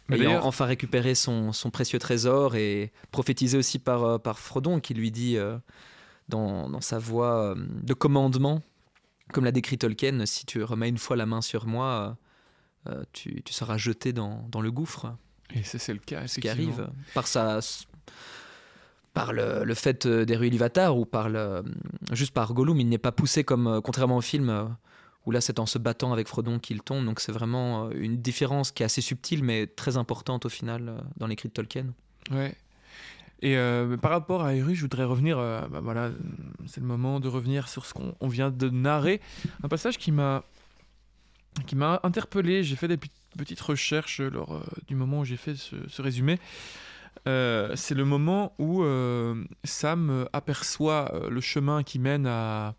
Mais ayant enfin récupéré son, son précieux trésor et prophétisé aussi par, par Frodon qui lui dit euh, dans, dans sa voix euh, de commandement, comme l'a décrit Tolkien, si tu remets une fois la main sur moi, euh, tu, tu seras jeté dans, dans le gouffre, Et c'est le cas, ce qui arrive par sa par le, le fait euh, des rues Ilúvatar ou par le, juste par Gollum, il n'est pas poussé comme euh, contrairement au film euh, où là c'est en se battant avec Frodon qu'il tombe. Donc c'est vraiment euh, une différence qui est assez subtile mais très importante au final euh, dans l'écrit de Tolkien. Ouais. Et euh, par rapport à Eru, je voudrais revenir. euh, bah voilà, c'est le moment de revenir sur ce qu'on on vient de narrer. Un passage qui m'a interpellé. J'ai fait des pe- petites recherches lors euh, du moment où j'ai fait ce, ce résumé. Euh, c'est le moment où euh, Sam euh, aperçoit le chemin qui mène à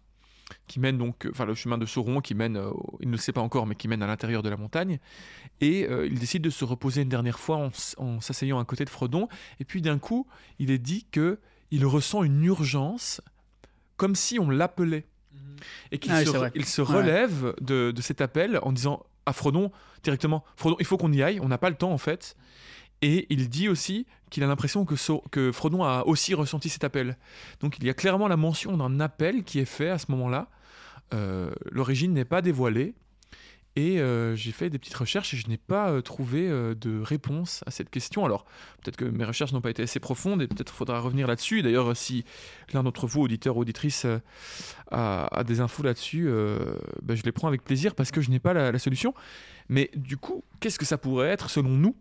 qui mène donc, enfin le chemin de Sauron qui mène, au- il ne le sait pas encore, mais qui mène à l'intérieur de la montagne. Et euh, il décide de se reposer une dernière fois en, s'asseyant à côté de Frodon. Et puis d'un coup, il est dit que il ressent une urgence, comme si on l'appelait, et qu'il Ah se, c'est vrai. il se Ouais. relève de, de cet appel en disant à Frodon directement, Frodon, il faut qu'on y aille, on n'a pas le temps en fait. Et il dit aussi qu'il a l'impression que, Sau- que Frodon a aussi ressenti cet appel. Donc il y a clairement la mention d'un appel qui est fait à ce moment-là. Euh, L'origine n'est pas dévoilée. Et euh, j'ai fait des petites recherches et je n'ai pas euh, trouvé de réponse à cette question. Alors, peut-être que mes recherches n'ont pas été assez profondes et peut-être faudra revenir là-dessus. D'ailleurs, si l'un d'entre vous, auditeurs ou auditrices, euh, a, des infos là-dessus, ben, je les prends avec plaisir parce que je n'ai pas la, solution. Mais du coup, qu'est-ce que ça pourrait être selon nous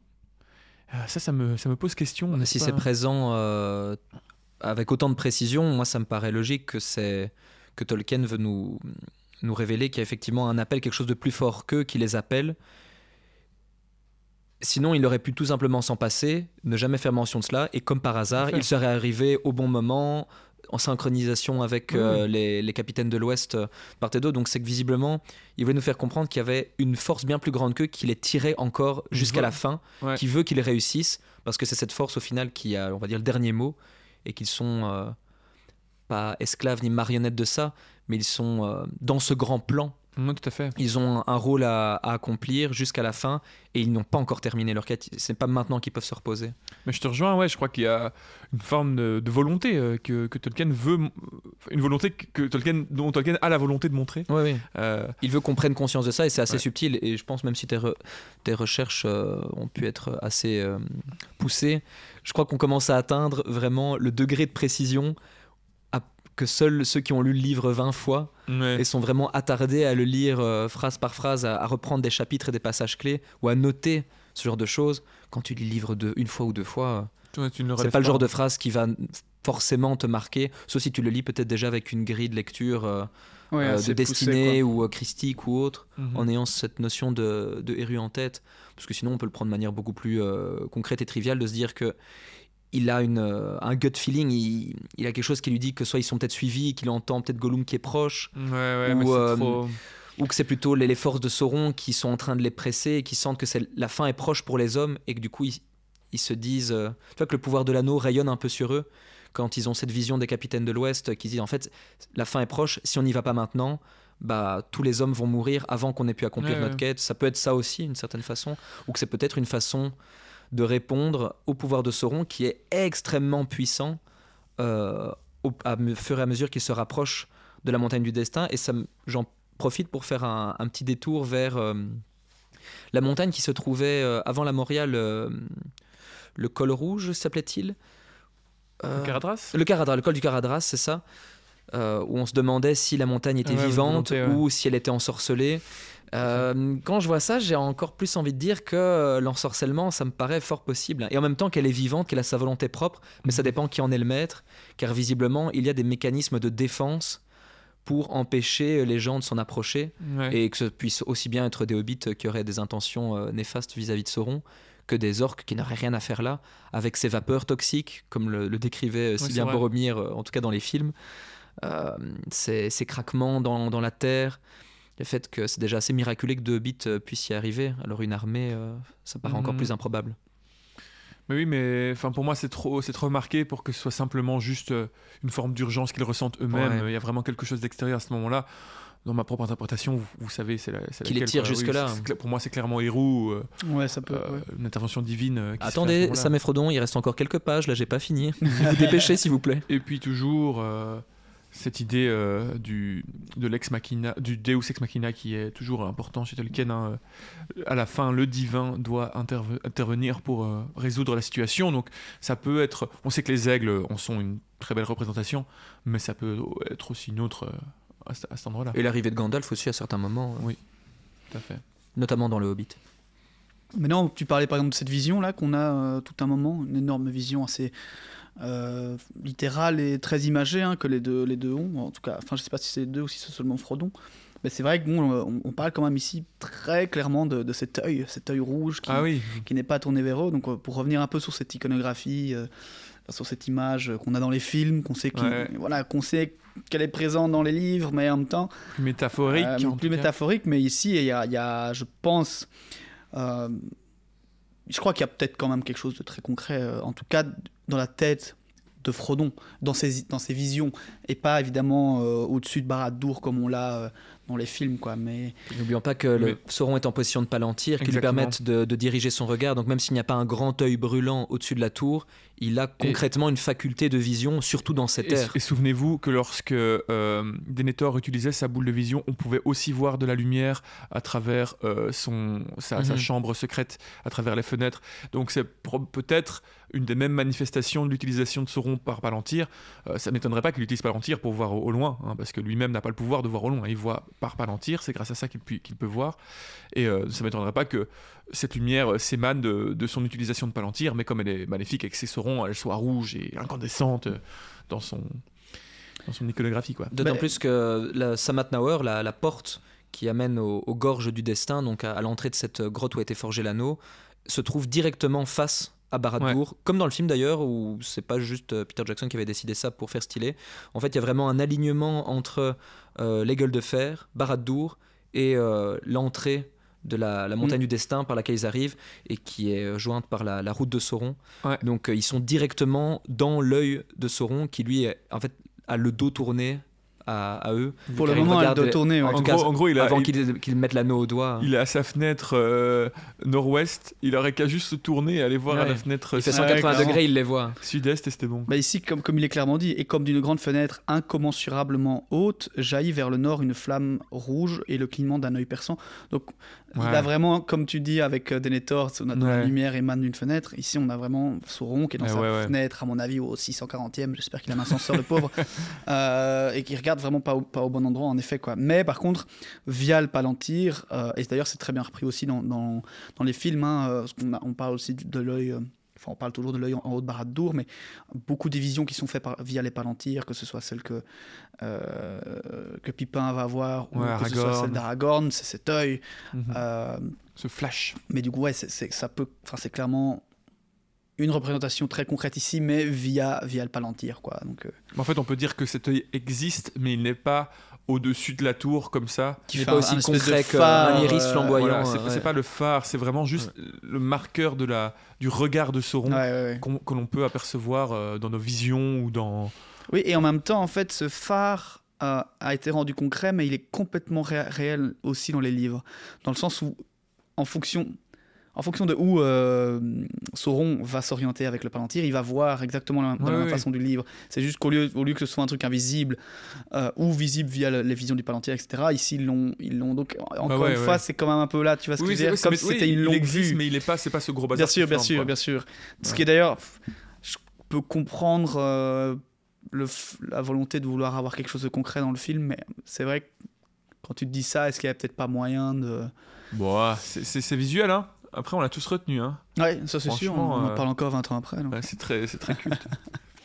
Ça, ça me, ça me pose question. Mais si pas c'est présent euh, avec autant de précision, moi ça me paraît logique que c'est que Tolkien veut nous nous révéler qu'il y a effectivement un appel, quelque chose de plus fort qu'eux qui les appelle. Sinon, il aurait pu tout simplement s'en passer, ne jamais faire mention de cela, et comme par hasard, il serait arrivé au bon moment, en synchronisation avec Oui, euh, les, les capitaines de l'Ouest euh, d'autre. Donc c'est que visiblement, il voulait nous faire comprendre qu'il y avait une force bien plus grande qu'eux qui les tirait encore jusqu'à la fin, Ouais. qui veut qu'ils réussissent, parce que c'est cette force au final qui a, on va dire, le dernier mot, et qu'ils sont euh, pas esclaves ni marionnettes de ça, mais ils sont dans ce grand plan. Tout à fait. Ils ont un, rôle à, à accomplir jusqu'à la fin, et ils n'ont pas encore terminé leur quête. C'est pas maintenant qu'ils peuvent se reposer. Mais je te rejoins, ouais, je crois qu'il y a une forme de, de volonté euh, que, que Tolkien veut, une volonté que Tolkien, dont Tolkien a la volonté de montrer. Oui, oui. Euh, Il veut qu'on prenne conscience de ça, et c'est assez Ouais. subtil. Et je pense même si tes, re- tes recherches euh, ont pu être assez poussées, je crois qu'on commence à atteindre vraiment le degré de précision que seuls ceux qui ont lu le livre 20 fois ouais. et sont vraiment attardés à le lire euh, phrase par phrase, à, à reprendre des chapitres et des passages clés ou à noter ce genre de choses. Quand tu lis le livre de, une fois ou deux fois, euh, c'est relèves pas le genre de phrase qui va forcément te marquer, sauf si tu le lis peut-être déjà avec une grille de lecture euh, Ouais, euh, de destinée ou euh, christique ou autre, Mhm. en ayant cette notion de, de héru en tête. Parce que sinon, on peut le prendre de manière beaucoup plus euh, concrète et triviale, de se dire que il a une, euh, un gut feeling, il, il a quelque chose qui lui dit que soit ils sont peut-être suivis, qu'il entend peut-être Gollum qui est proche, Ouais, ouais, Ou, euh, trop. ou que c'est plutôt les, les forces de Sauron qui sont en train de les presser et qui sentent que la fin est proche pour les hommes et que du coup ils, ils se disent euh, tu vois que le pouvoir de l'anneau rayonne un peu sur eux quand ils ont cette vision des capitaines de l'Ouest qui disent en fait la fin est proche si on n'y va pas maintenant bah tous les hommes vont mourir avant qu'on ait pu accomplir Ouais, notre quête ça peut être ça aussi d'une certaine façon ou que c'est peut-être une façon de répondre au pouvoir de Sauron qui est extrêmement puissant euh, au à fur et à mesure qu'il se rapproche de la montagne du destin et j'en profite pour faire un, un petit détour vers euh, la montagne qui se trouvait euh, avant la Moria le, le col rouge s'appelait-il? Euh, Caradras? le Caradras, le col du Caradras, c'est ça où on se demandait si la montagne était Ouais, vivante ouais. ou si elle était ensorcelée. Euh, quand je vois ça, j'ai encore plus envie de dire que euh, l'ensorcellement, ça me paraît fort possible. Et en même temps qu'elle est vivante, qu'elle a sa volonté propre, mais ça Mhm. dépend qui en est le maître, car visiblement, il y a des mécanismes de défense pour empêcher les gens de s'en approcher, Ouais. et que ce puisse aussi bien être des hobbits qui auraient des intentions euh, néfastes vis-à-vis de Sauron, que des orques qui n'auraient rien à faire là, avec ces vapeurs toxiques, comme le, le décrivait euh, si bien. Boromir, euh, en tout cas dans les films, euh, ces, ces craquements dans, dans la terre, le fait que c'est déjà assez miraculé que deux hobbits euh, puissent y arriver, alors une armée, euh, ça paraît encore Mhm. plus improbable. Mais oui, mais enfin pour moi c'est trop, c'est trop marqué pour que ce soit simplement juste euh, une forme d'urgence qu'ils ressentent eux-mêmes. Ouais. Il y a vraiment quelque chose d'extérieur à ce moment-là. Dans ma propre interprétation, vous, vous savez, c'est la, c'est Qui les tire. Oui, jusque-là. pour moi, c'est clairement Hérou, euh, Ouais, ça peut. euh, ouais. une intervention divine. euh, qui Attendez. Sam Frodon, il reste encore quelques pages, là j'ai pas fini. vous dépêchez s'il vous plaît. Et puis toujours euh, cette idée euh, du de l'ex machina, du Deus ex machina qui est toujours important chez Tolkien. hein. À la fin, le divin doit interve- intervenir pour euh, résoudre la situation. Donc ça peut être. On sait que les aigles en sont une très belle représentation, mais ça peut être aussi une autre euh, à, à cet endroit-là. Et l'arrivée de Gandalf aussi à certains moments, euh, Oui. Tout à fait. notamment dans le Hobbit. Mais non, tu parlais par exemple de cette vision là qu'on a euh, tout un moment, une énorme vision assez euh, littérale et très imagée hein, que les deux, les deux ont. En tout cas, enfin je sais pas si c'est les deux ou si c'est seulement Frodon. Mais c'est vrai euh, on, on parle quand même ici très clairement de, de cet œil, cet œil rouge qui, Ah oui. qui n'est pas tourné vers eux. Donc euh, pour revenir un peu sur cette iconographie, euh, sur cette image qu'on a dans les films, qu'on sait Ouais. voilà, qu'on sait qu'elle est présente dans les livres, mais en même temps Plus métaphorique. euh, plus métaphorique, mais ici, il y a, y a, je pense, euh, je crois qu'il y a peut-être quand même quelque chose de très concret, euh, en tout cas dans la tête de Frodon, dans ses, visions, et pas évidemment euh, au-dessus de Barad-dûr comme on l'a dans les films, quoi. Mais N'oublions pas que le Mais- Sauron est en position de palantir, qui lui permettent de, de diriger son regard. Donc même s'il n'y a pas un grand œil brûlant au-dessus de la tour, il a concrètement une faculté de vision, surtout dans cette Et, ère. et souvenez-vous que lorsque euh, Denethor utilisait sa boule de vision, on pouvait aussi voir de la lumière à travers euh, son, sa, sa Mhm. chambre secrète, à travers les fenêtres. Donc c'est peut-être une des mêmes manifestations de l'utilisation de Sauron par Palantir. Euh, ça n'étonnerait pas qu'il utilise Palantir pour voir au, au loin, hein, parce que lui-même n'a pas le pouvoir de voir au loin. Il voit par Palantir, c'est grâce à ça qu'il peut voir. Et euh, ça m'étonnerait pas que cette lumière euh, s'émane de, de son utilisation de Palantir, mais comme elle est maléfique et que c'est Sauron, elle soit rouge et incandescente euh, dans son, dans son iconographie. Quoi. D'autant Mais- plus que la Samat Nauer, la, la porte qui amène aux, aux gorges du destin, donc à, à l'entrée de cette grotte où a été forgé l'anneau, se trouve directement face à Barad-dûr, comme dans le film d'ailleurs, où c'est pas juste euh, Peter Jackson qui avait décidé ça pour faire stylé. En fait, il y a vraiment un alignement entre euh, les gueules de fer, Barad-dûr, et euh, l'entrée de la, la montagne Mm. du destin par laquelle ils arrivent et qui est jointe par la, la route de Sauron. Ouais. Donc euh, ils sont directement dans l'œil de Sauron qui lui est, en fait a le dos tourné à, à eux. pour le moment, elle doit tourner. ouais. En En gros, cas, en gros, il a, avant il- qu'ils mettent l'anneau au doigt. il est à sa fenêtre euh, nord-ouest, il aurait qu'à juste se tourner et aller voir à la fenêtre Il fait sud- 180 clairement. degrés, il les voit. sud-est et c'était bon. Bah ici, comme, comme il est clairement dit, et comme d'une grande fenêtre incommensurablement haute, jaillit vers le nord une flamme rouge et le clignement d'un œil perçant. Donc il Ouais. a vraiment, comme tu dis avec euh, Denethor, on a de la lumière émane d'une fenêtre. Ici, on a vraiment Sauron qui est dans Ouais, sa ouais, fenêtre, à mon avis, au 640e. J'espère qu'il a un ascenseur, le pauvre. Euh, et qui regarde vraiment pas au, pas au bon endroit, en effet. Quoi. Mais par contre, via le Palantir, euh, et d'ailleurs, c'est très bien repris aussi dans, dans, dans les films, hein, parce qu'on a- on parle aussi de l'œil. Enfin, on parle toujours de l'œil en, haut de Barad-dûr, mais beaucoup des visions qui sont faites par- via les Palantirs, que ce soit celle que, euh, que Pipin va avoir ou Ouais, que ce soit Aragorn. celle d'Aragorn, c'est cet œil. Mhm. Euh, Ce flash. mais du coup, ouais, c'est, ça peut, enfin, c'est clairement une représentation très concrète ici, mais via, via le Palantir, quoi. Donc, euh, En fait, on peut dire que cet œil existe, mais il n'est pas au-dessus de la tour comme ça. Qui n'est fait pas un- aussi un espèce de concret qu'un phare, iris euh, flamboyant. Voilà, c'est ouais. pas le phare, c'est vraiment juste le marqueur de la, du regard de Sauron Ouais, ouais, ouais. qu'on- que l'on peut apercevoir euh, dans nos visions ou dans. Oui, et en même temps, en fait, ce phare euh, a été rendu concret, mais il est complètement ré- réel aussi dans les livres. Dans le sens où, en fonction, en fonction de où euh, Sauron va s'orienter avec le Palantir, il va voir exactement la, de la même façon du livre. C'est juste qu'au lieu, au lieu que ce soit un truc invisible euh, ou visible via le- les visions du Palantir, etc., ici, ils l'ont. Ils l'ont donc, encore ouais, une ouais. fois, c'est quand même un peu là, tu vois ce que je veux c'est- dire Comme si oui, c'était une longue vue. mais il est pas, c'est pas ce gros bazar. Bien sûr, bien forme, sûr, quoi. bien sûr. Ce qui est d'ailleurs, je peux comprendre euh, le la volonté de vouloir avoir quelque chose de concret dans le film, mais c'est vrai que quand tu te dis ça, est-ce qu'il y a peut-être pas moyen de. Bon, ah, c'est c'est visuel, hein. Après, on l'a tous retenu, hein. Ouais, ça c'est sûr, on, en euh, parle encore 20 ans après. c'est très, très culte.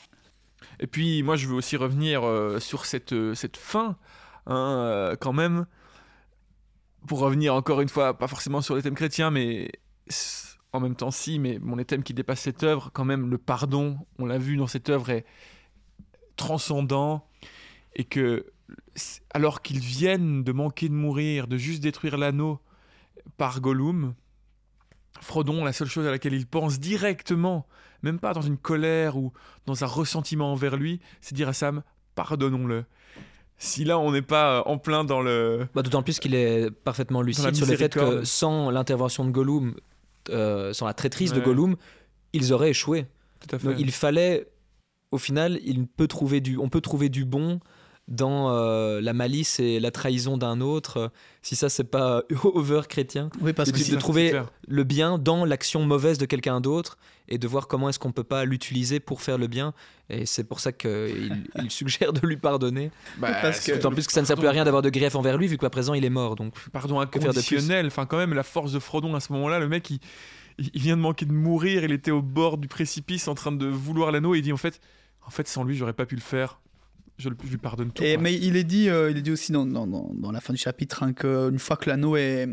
Et puis, moi, je veux aussi revenir euh, sur cette, euh, cette fin, hein, quand même, pour revenir encore une fois, pas forcément sur les thèmes chrétiens, mais en même temps, si, mais les thèmes qui dépassent cette œuvre, quand même, le pardon, on l'a vu dans cette œuvre, est transcendant, et que, alors qu'ils viennent de manquer de mourir, de juste détruire l'anneau par Gollum, Frodon, la seule chose à laquelle il pense directement, même pas dans une colère ou dans un ressentiment envers lui, c'est dire à Sam pardonnons-le. Si là on n'est pas euh, en plein dans le. Bah, D'autant plus qu'il est parfaitement lucide sur le fait que sans l'intervention de Gollum, euh, sans la traîtrise de. Gollum, ils auraient échoué. Tout à fait. Donc, il fallait, au final, il peut trouver du, on peut trouver du bon dans euh, la malice et la trahison d'un autre. Si ça, c'est pas over chrétien, Oui, parce de, que de si- c'est trouver le bien dans l'action mauvaise de quelqu'un d'autre et de voir comment est-ce qu'on peut pas l'utiliser pour faire le bien. Et c'est pour ça qu'il il suggère de lui pardonner. Bah, parce que- D'autant plus que ça ne sert plus à rien d'avoir de grief envers lui vu qu'à présent il est mort. Donc Pardon de inconditionnel. Enfin, quand même, la force de Frodon à ce moment-là, le mec, il, il il vient de manquer de mourir. Il était au bord du précipice en train de vouloir l'anneau et il dit en fait, en fait, sans lui, j'aurais pas pu le faire. Je, lui pardonne tout. Et, mais il est dit, euh, il est dit aussi dans, dans, dans, dans la fin du chapitre hein, qu'une fois que l'anneau est,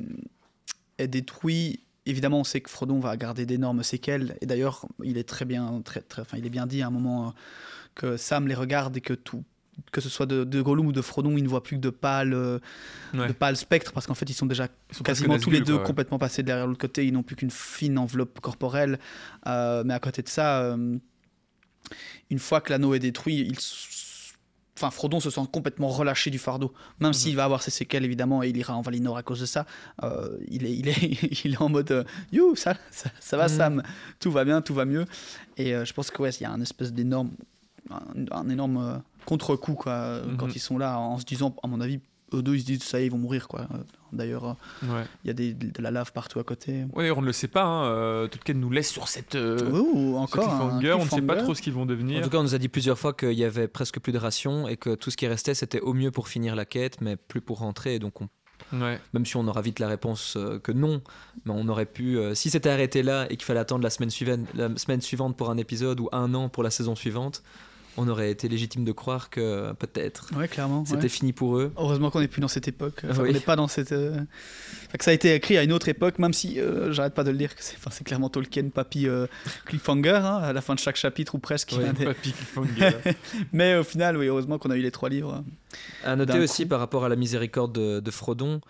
est détruit, évidemment, on sait que Frodon va garder d'énormes séquelles. Et d'ailleurs, il est très bien, très, très, enfin, il est bien dit à un moment euh, que Sam les regarde et que tout, que ce soit de, de Gollum ou de Frodon, il ne voit plus que de pâles, euh, Ouais. de pâles spectres parce qu'en fait, ils sont déjà Ils sont quasiment tous les deux quoi, ouais. complètement passés derrière l'autre côté. Ils n'ont plus qu'une fine enveloppe corporelle. Euh, mais à côté de ça, euh, une fois que l'anneau est détruit, il s- Enfin, Frodon se sent complètement relâché du fardeau. Même Mhm. s'il va avoir ses séquelles, évidemment, et il ira en Valinor à cause de ça, euh, il, est, il, est, il est en mode euh, You, ça, ça, ça va, Mhm. Sam, tout va bien, tout va mieux. Et euh, je pense que ouais, il y a un espèce d'énorme, un, un énorme contre-coup quoi, quand ils sont là, en se disant, à mon avis, eux deux, ils se disent Ça y est, ils vont mourir. quoi. D'ailleurs, Ouais. il y a des, de la lave partout à côté. Ouais, on ne le sait pas. Hein. euh, Tolkien nous laisse sur cette. euh, Oh, encore un cliffhanger. On ne sait pas trop ce qu'ils vont En devenir. tout cas, on nous a dit plusieurs fois qu'il y avait presque plus de rations et que tout ce qui restait, c'était au mieux pour finir la quête, mais plus pour rentrer. Et donc, on- Ouais. même si on aura vite la réponse euh, que non, mais on aurait pu, euh, si c'était arrêté là et qu'il fallait attendre la semaine, suivante, la semaine suivante pour un épisode ou un an pour la saison suivante, on aurait été légitime de croire que peut-être Ouais, clairement. c'était ouais. fini pour eux. Heureusement qu'on n'est plus dans cette époque. Enfin, Oui. On n'est pas dans cette. euh, enfin, que ça a été écrit à une autre époque, même si euh, j'arrête pas de le dire que c'est, enfin, c'est clairement Tolkien, papy euh, cliffhanger, hein, à la fin de chaque chapitre ou presque. des- Papy cliffhanger. Mais au final, oui, heureusement qu'on a eu les trois livres. À noter aussi coup. par rapport à la miséricorde de, de Frodon,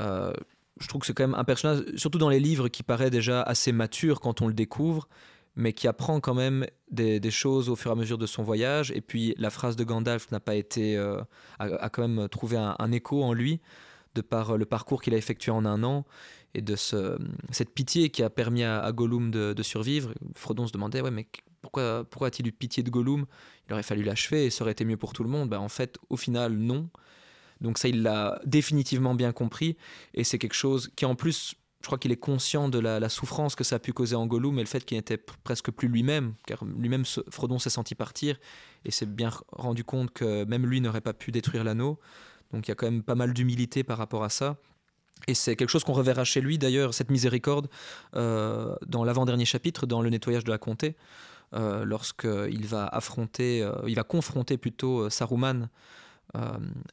euh, je trouve que c'est quand même un personnage, surtout dans les livres, qui paraît déjà assez mature quand on le découvre, mais qui apprend quand même des, choses au fur et à mesure de son voyage. Et puis la phrase de Gandalf n'a pas été, euh, a, quand même trouvé un, écho en lui de par euh, le parcours qu'il a effectué en un an et de ce, cette pitié qui a permis à, Gollum de, de survivre. Frodon se demandait ouais mais pourquoi, pourquoi a-t-il eu pitié de Gollum? Il aurait fallu l'achever et ça aurait été mieux pour tout le monde. Ben, en fait, au final, non. Donc ça, il l'a définitivement bien compris. Et c'est quelque chose qui, en plus, je crois qu'il est conscient de la, souffrance que ça a pu causer en Gollum et le fait qu'il n'était pr- presque plus lui-même, car lui-même, Frodon s'est senti partir et s'est bien rendu compte que même lui n'aurait pas pu détruire l'anneau. Donc il y a quand même pas mal d'humilité par rapport à ça. Et c'est quelque chose qu'on reverra chez lui, d'ailleurs, cette miséricorde, euh, dans l'avant-dernier chapitre, dans le nettoyage de la comté, euh, lorsqu'il va affronter, euh, il va confronter plutôt Saruman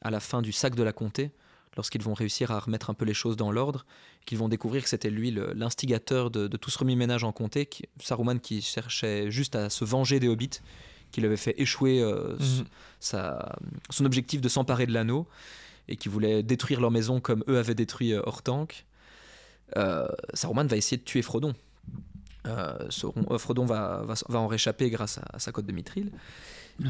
à la fin du sac de la comté, lorsqu'ils vont réussir à remettre un peu les choses dans l'ordre, qu'ils vont découvrir que c'était lui l'instigateur de, de tout ce remue-ménage en comté, qui, Saruman qui cherchait juste à se venger des hobbits, qui lui avait fait échouer euh, Mhm. sa- son objectif de s'emparer de l'anneau. et qui voulait détruire leur maison comme eux avaient détruit euh, Hortanque, euh, Saruman va essayer de tuer Frodon. Euh, Sauron- Frodon va, va, va en réchapper grâce à, à sa cote de mithril.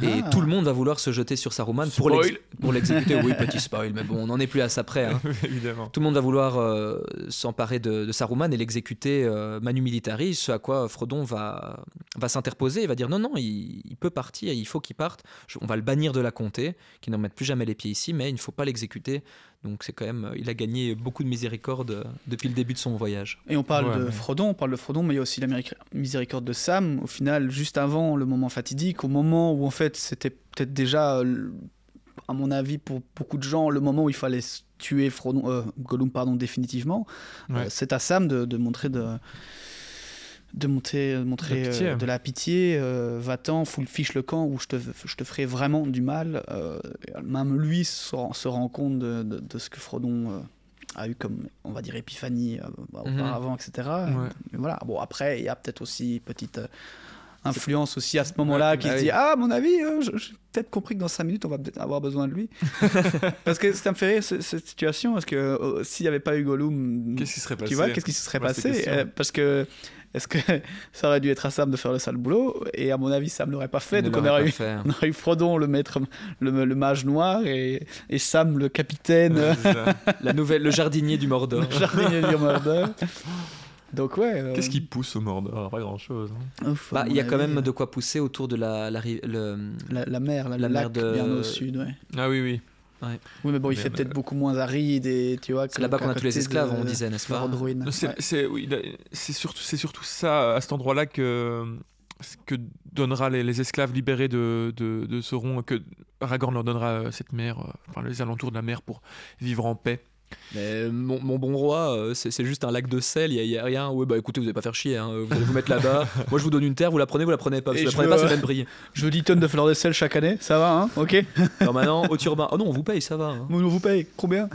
Et Ah. tout le monde va vouloir se jeter sur Saruman Spoil. pour l'exécuter. oui, petit spoil, mais bon, on n'en est plus à ça près. hein. Évidemment. Tout le monde va vouloir euh, s'emparer de, de Saruman et l'exécuter euh, manu militari, ce à quoi Frodon va, va s'interposer et va dire non, non, il, il peut partir, il faut qu'il parte. Je- on va le bannir de la comté, qu'il n'en mette plus jamais les pieds ici, mais il ne faut pas l'exécuter. Donc c'est quand même, il a gagné beaucoup de miséricorde euh, depuis le début de son voyage. Et on parle Ouais, de mais- Frodon, on parle de Frodon, mais il y a aussi la miséricorde de Sam. Au final, juste avant le moment fatidique, au moment où en fait c'était peut-être déjà, euh, à mon avis, pour beaucoup de gens, le moment où il fallait tuer Frodon, euh, Gollum pardon, définitivement, Ouais. euh, c'est à Sam de, de montrer de de montrer, de montrer De la pitié. euh, de la pitié, euh, va-t'en, full fiche le camp où je te, je te ferai vraiment du mal. Euh, même lui se rend, se rend compte de, de- de ce que Frodon euh, a eu comme, on va dire, épiphanie euh, Mhm. auparavant, etc. Ouais. Mais voilà. Bon, après, il y a peut-être aussi petite euh, influence aussi à ce moment-là Ouais, qui bah se oui. dit Ah, à mon avis, euh, j'ai peut-être compris que dans 5 minutes, on va peut-être avoir besoin de lui. parce que ça me fait rire ce- cette situation, parce que euh, s'il n'y avait pas eu Gollum, Qu'est-ce qui serait passé tu vois, qu'est-ce qui se serait c'est passé? Euh, Parce que. Est-ce que ça aurait dû être à Sam de faire le sale boulot? Et à mon avis, Sam l'aurait pas fait. Il ne Donc on l'aurait aurait, pas eu, fait. on aurait eu Frodon, le maître, le, le mage noir, et, et Sam, le capitaine. Ouais, c'est ça. La nouvelle, le jardinier du Mordor. le jardinier du Mordor. Donc ouais. euh, Qu'est-ce qui pousse au Mordor Pas grand-chose. hein. ouf, à Bah, il y a quand même de quoi pousser autour de la, la ri- le- La, la mer, la, mer lac de- bien au sud, ouais. Ah oui, oui. Oui, mais bon, il fait peut-être euh, beaucoup moins aride et tu vois. C'est là-bas qu'on a tous les esclaves, de- on disait, n'est-ce pas C'est oui, surtout, c'est surtout ça, à cet endroit-là, que, que donnera les, les esclaves libérés de, de, de Sauron, que Aragorn leur donnera euh, cette mer, euh, enfin les alentours de la mer pour vivre en paix. Mais mon, mon bon roi, euh, c'est juste un lac de sel, il n'y a, rien. Ouais, bah écoutez, vous n'allez pas faire chier, hein, vous allez vous mettre là-bas. Moi, je vous donne une terre, vous la prenez, vous la prenez pas. Je la prenez veux- pas, c'est même brille. Je veux 10 tonnes de fleurs de sel chaque année, ça va, hein Ok Alors maintenant, au turbin. Oh non, on vous paye, ça va. hein. On vous paye combien?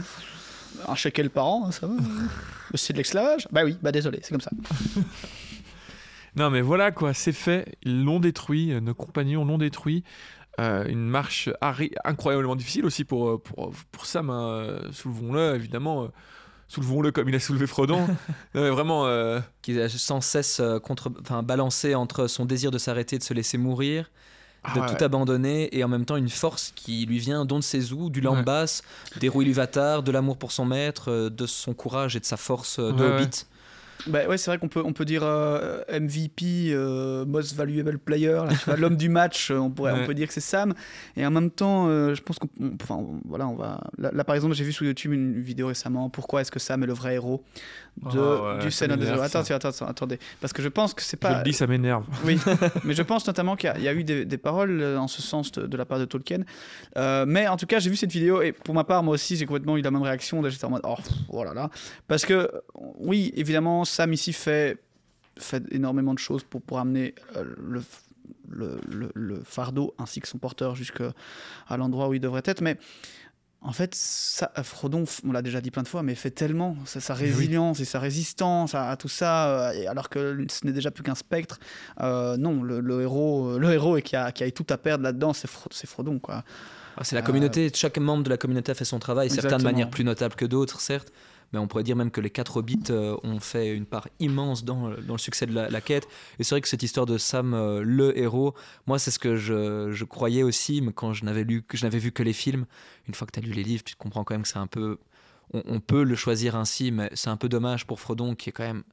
Un shekel par an, ça va C'est de l'esclavage? Bah oui, bah désolé, c'est comme ça. Non, mais voilà quoi, c'est fait. Ils l'ont détruit, euh, nos compagnons l'ont détruit. Euh, une marche incroyablement difficile aussi pour, euh, pour, pour Sam. hein. Euh, Soulevons-le, évidemment. euh, Soulevons-le comme il a soulevé Frodon. Non, vraiment, euh, Qui est sans cesse contre, balancé entre son désir de s'arrêter, de se laisser mourir, de ah ouais. tout abandonner, et en même temps une force qui lui vient d'on ne sait où, du Ouais. Lambas, des Rui Luvatar, de l'amour pour son maître, de son courage et de sa force de Ouais, Hobbit. Bah ouais, c'est vrai qu'on peut, on peut dire euh, MVP, euh, Most Valuable Player, l'homme du match, euh, on, pourrait, Ouais. on peut dire que c'est Sam. Et en même temps, euh, je pense qu'on. on- Enfin, voilà, on va. Là, là, par exemple, j'ai vu sur YouTube une vidéo récemment. Pourquoi est-ce que Sam est le vrai héros de, Ah ouais, du Anneaux ça. Attends, attends, attends, attendez. Parce que je pense que c'est Je pas. le dis, ça m'énerve. Oui, mais je pense notamment qu'il y y, a eu des, des paroles en ce sens de, de la part de Tolkien. Mais en tout cas, j'ai vu cette vidéo et pour ma part, moi aussi, j'ai complètement eu la même réaction. J'étais en mode, oh, oh là là. Parce que, oui, évidemment, Sam ici fait, fait énormément de choses pour, pour amener euh, le, le, le- le fardeau ainsi que son porteur jusqu'à l'endroit où il devrait être. Mais. En fait, ça, Frodon, on l'a déjà dit plein de fois, mais fait tellement, sa, sa oui. résilience et sa résistance à, à tout ça, euh, alors que ce n'est déjà plus qu'un spectre, euh, non, le, le héros, le héros et qui a, qui a eu tout à perdre là-dedans, c'est Fro- c'est Frodon, quoi. Ah, C'est la Euh, communauté, chaque membre de la communauté a fait son travail, certains de manière plus notable que d'autres, certes, mais on pourrait dire même que les quatre hobbits euh, ont fait une part immense dans, dans le succès de la, la quête. Et c'est vrai que cette histoire de Sam, euh, le héros, moi c'est ce que je, je croyais aussi, mais quand je n'avais lu, que je n'avais vu que les films, une fois que tu as lu les livres, tu comprends quand même que c'est un peu, on, on peut le choisir ainsi, mais c'est un peu dommage pour Frodon qui est quand même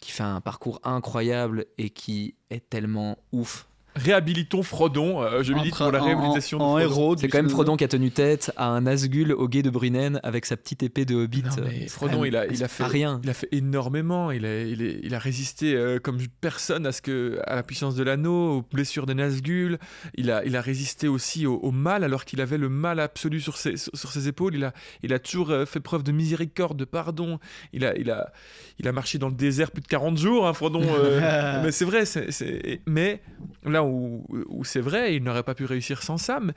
qui fait un parcours incroyable et qui est tellement ouf. Réhabilitons Frodon, euh, je milite pour la réhabilitation en, en de Frodon. héros. C'est quand même Frodon qui a tenu tête à un Nazgûl au guet de Brunnen avec sa petite épée de hobbit. Non, euh, mais Frodon, il a, il a c'est fait rien. Il a fait énormément. Il a, il a résisté euh, comme personne à ce que, à la puissance de l'anneau, aux blessures des Nazgûl. Il a, il a résisté aussi au, au mal, alors qu'il avait le mal absolu sur ses, sur, ses épaules. Il a, il a toujours euh, fait preuve de miséricorde, de pardon. Il a, il a, il a marché dans le désert plus de 40 jours, hein, Frodon. euh, mais c'est vrai. Mais là où, c'est vrai, il n'aurait pas pu réussir sans Sam.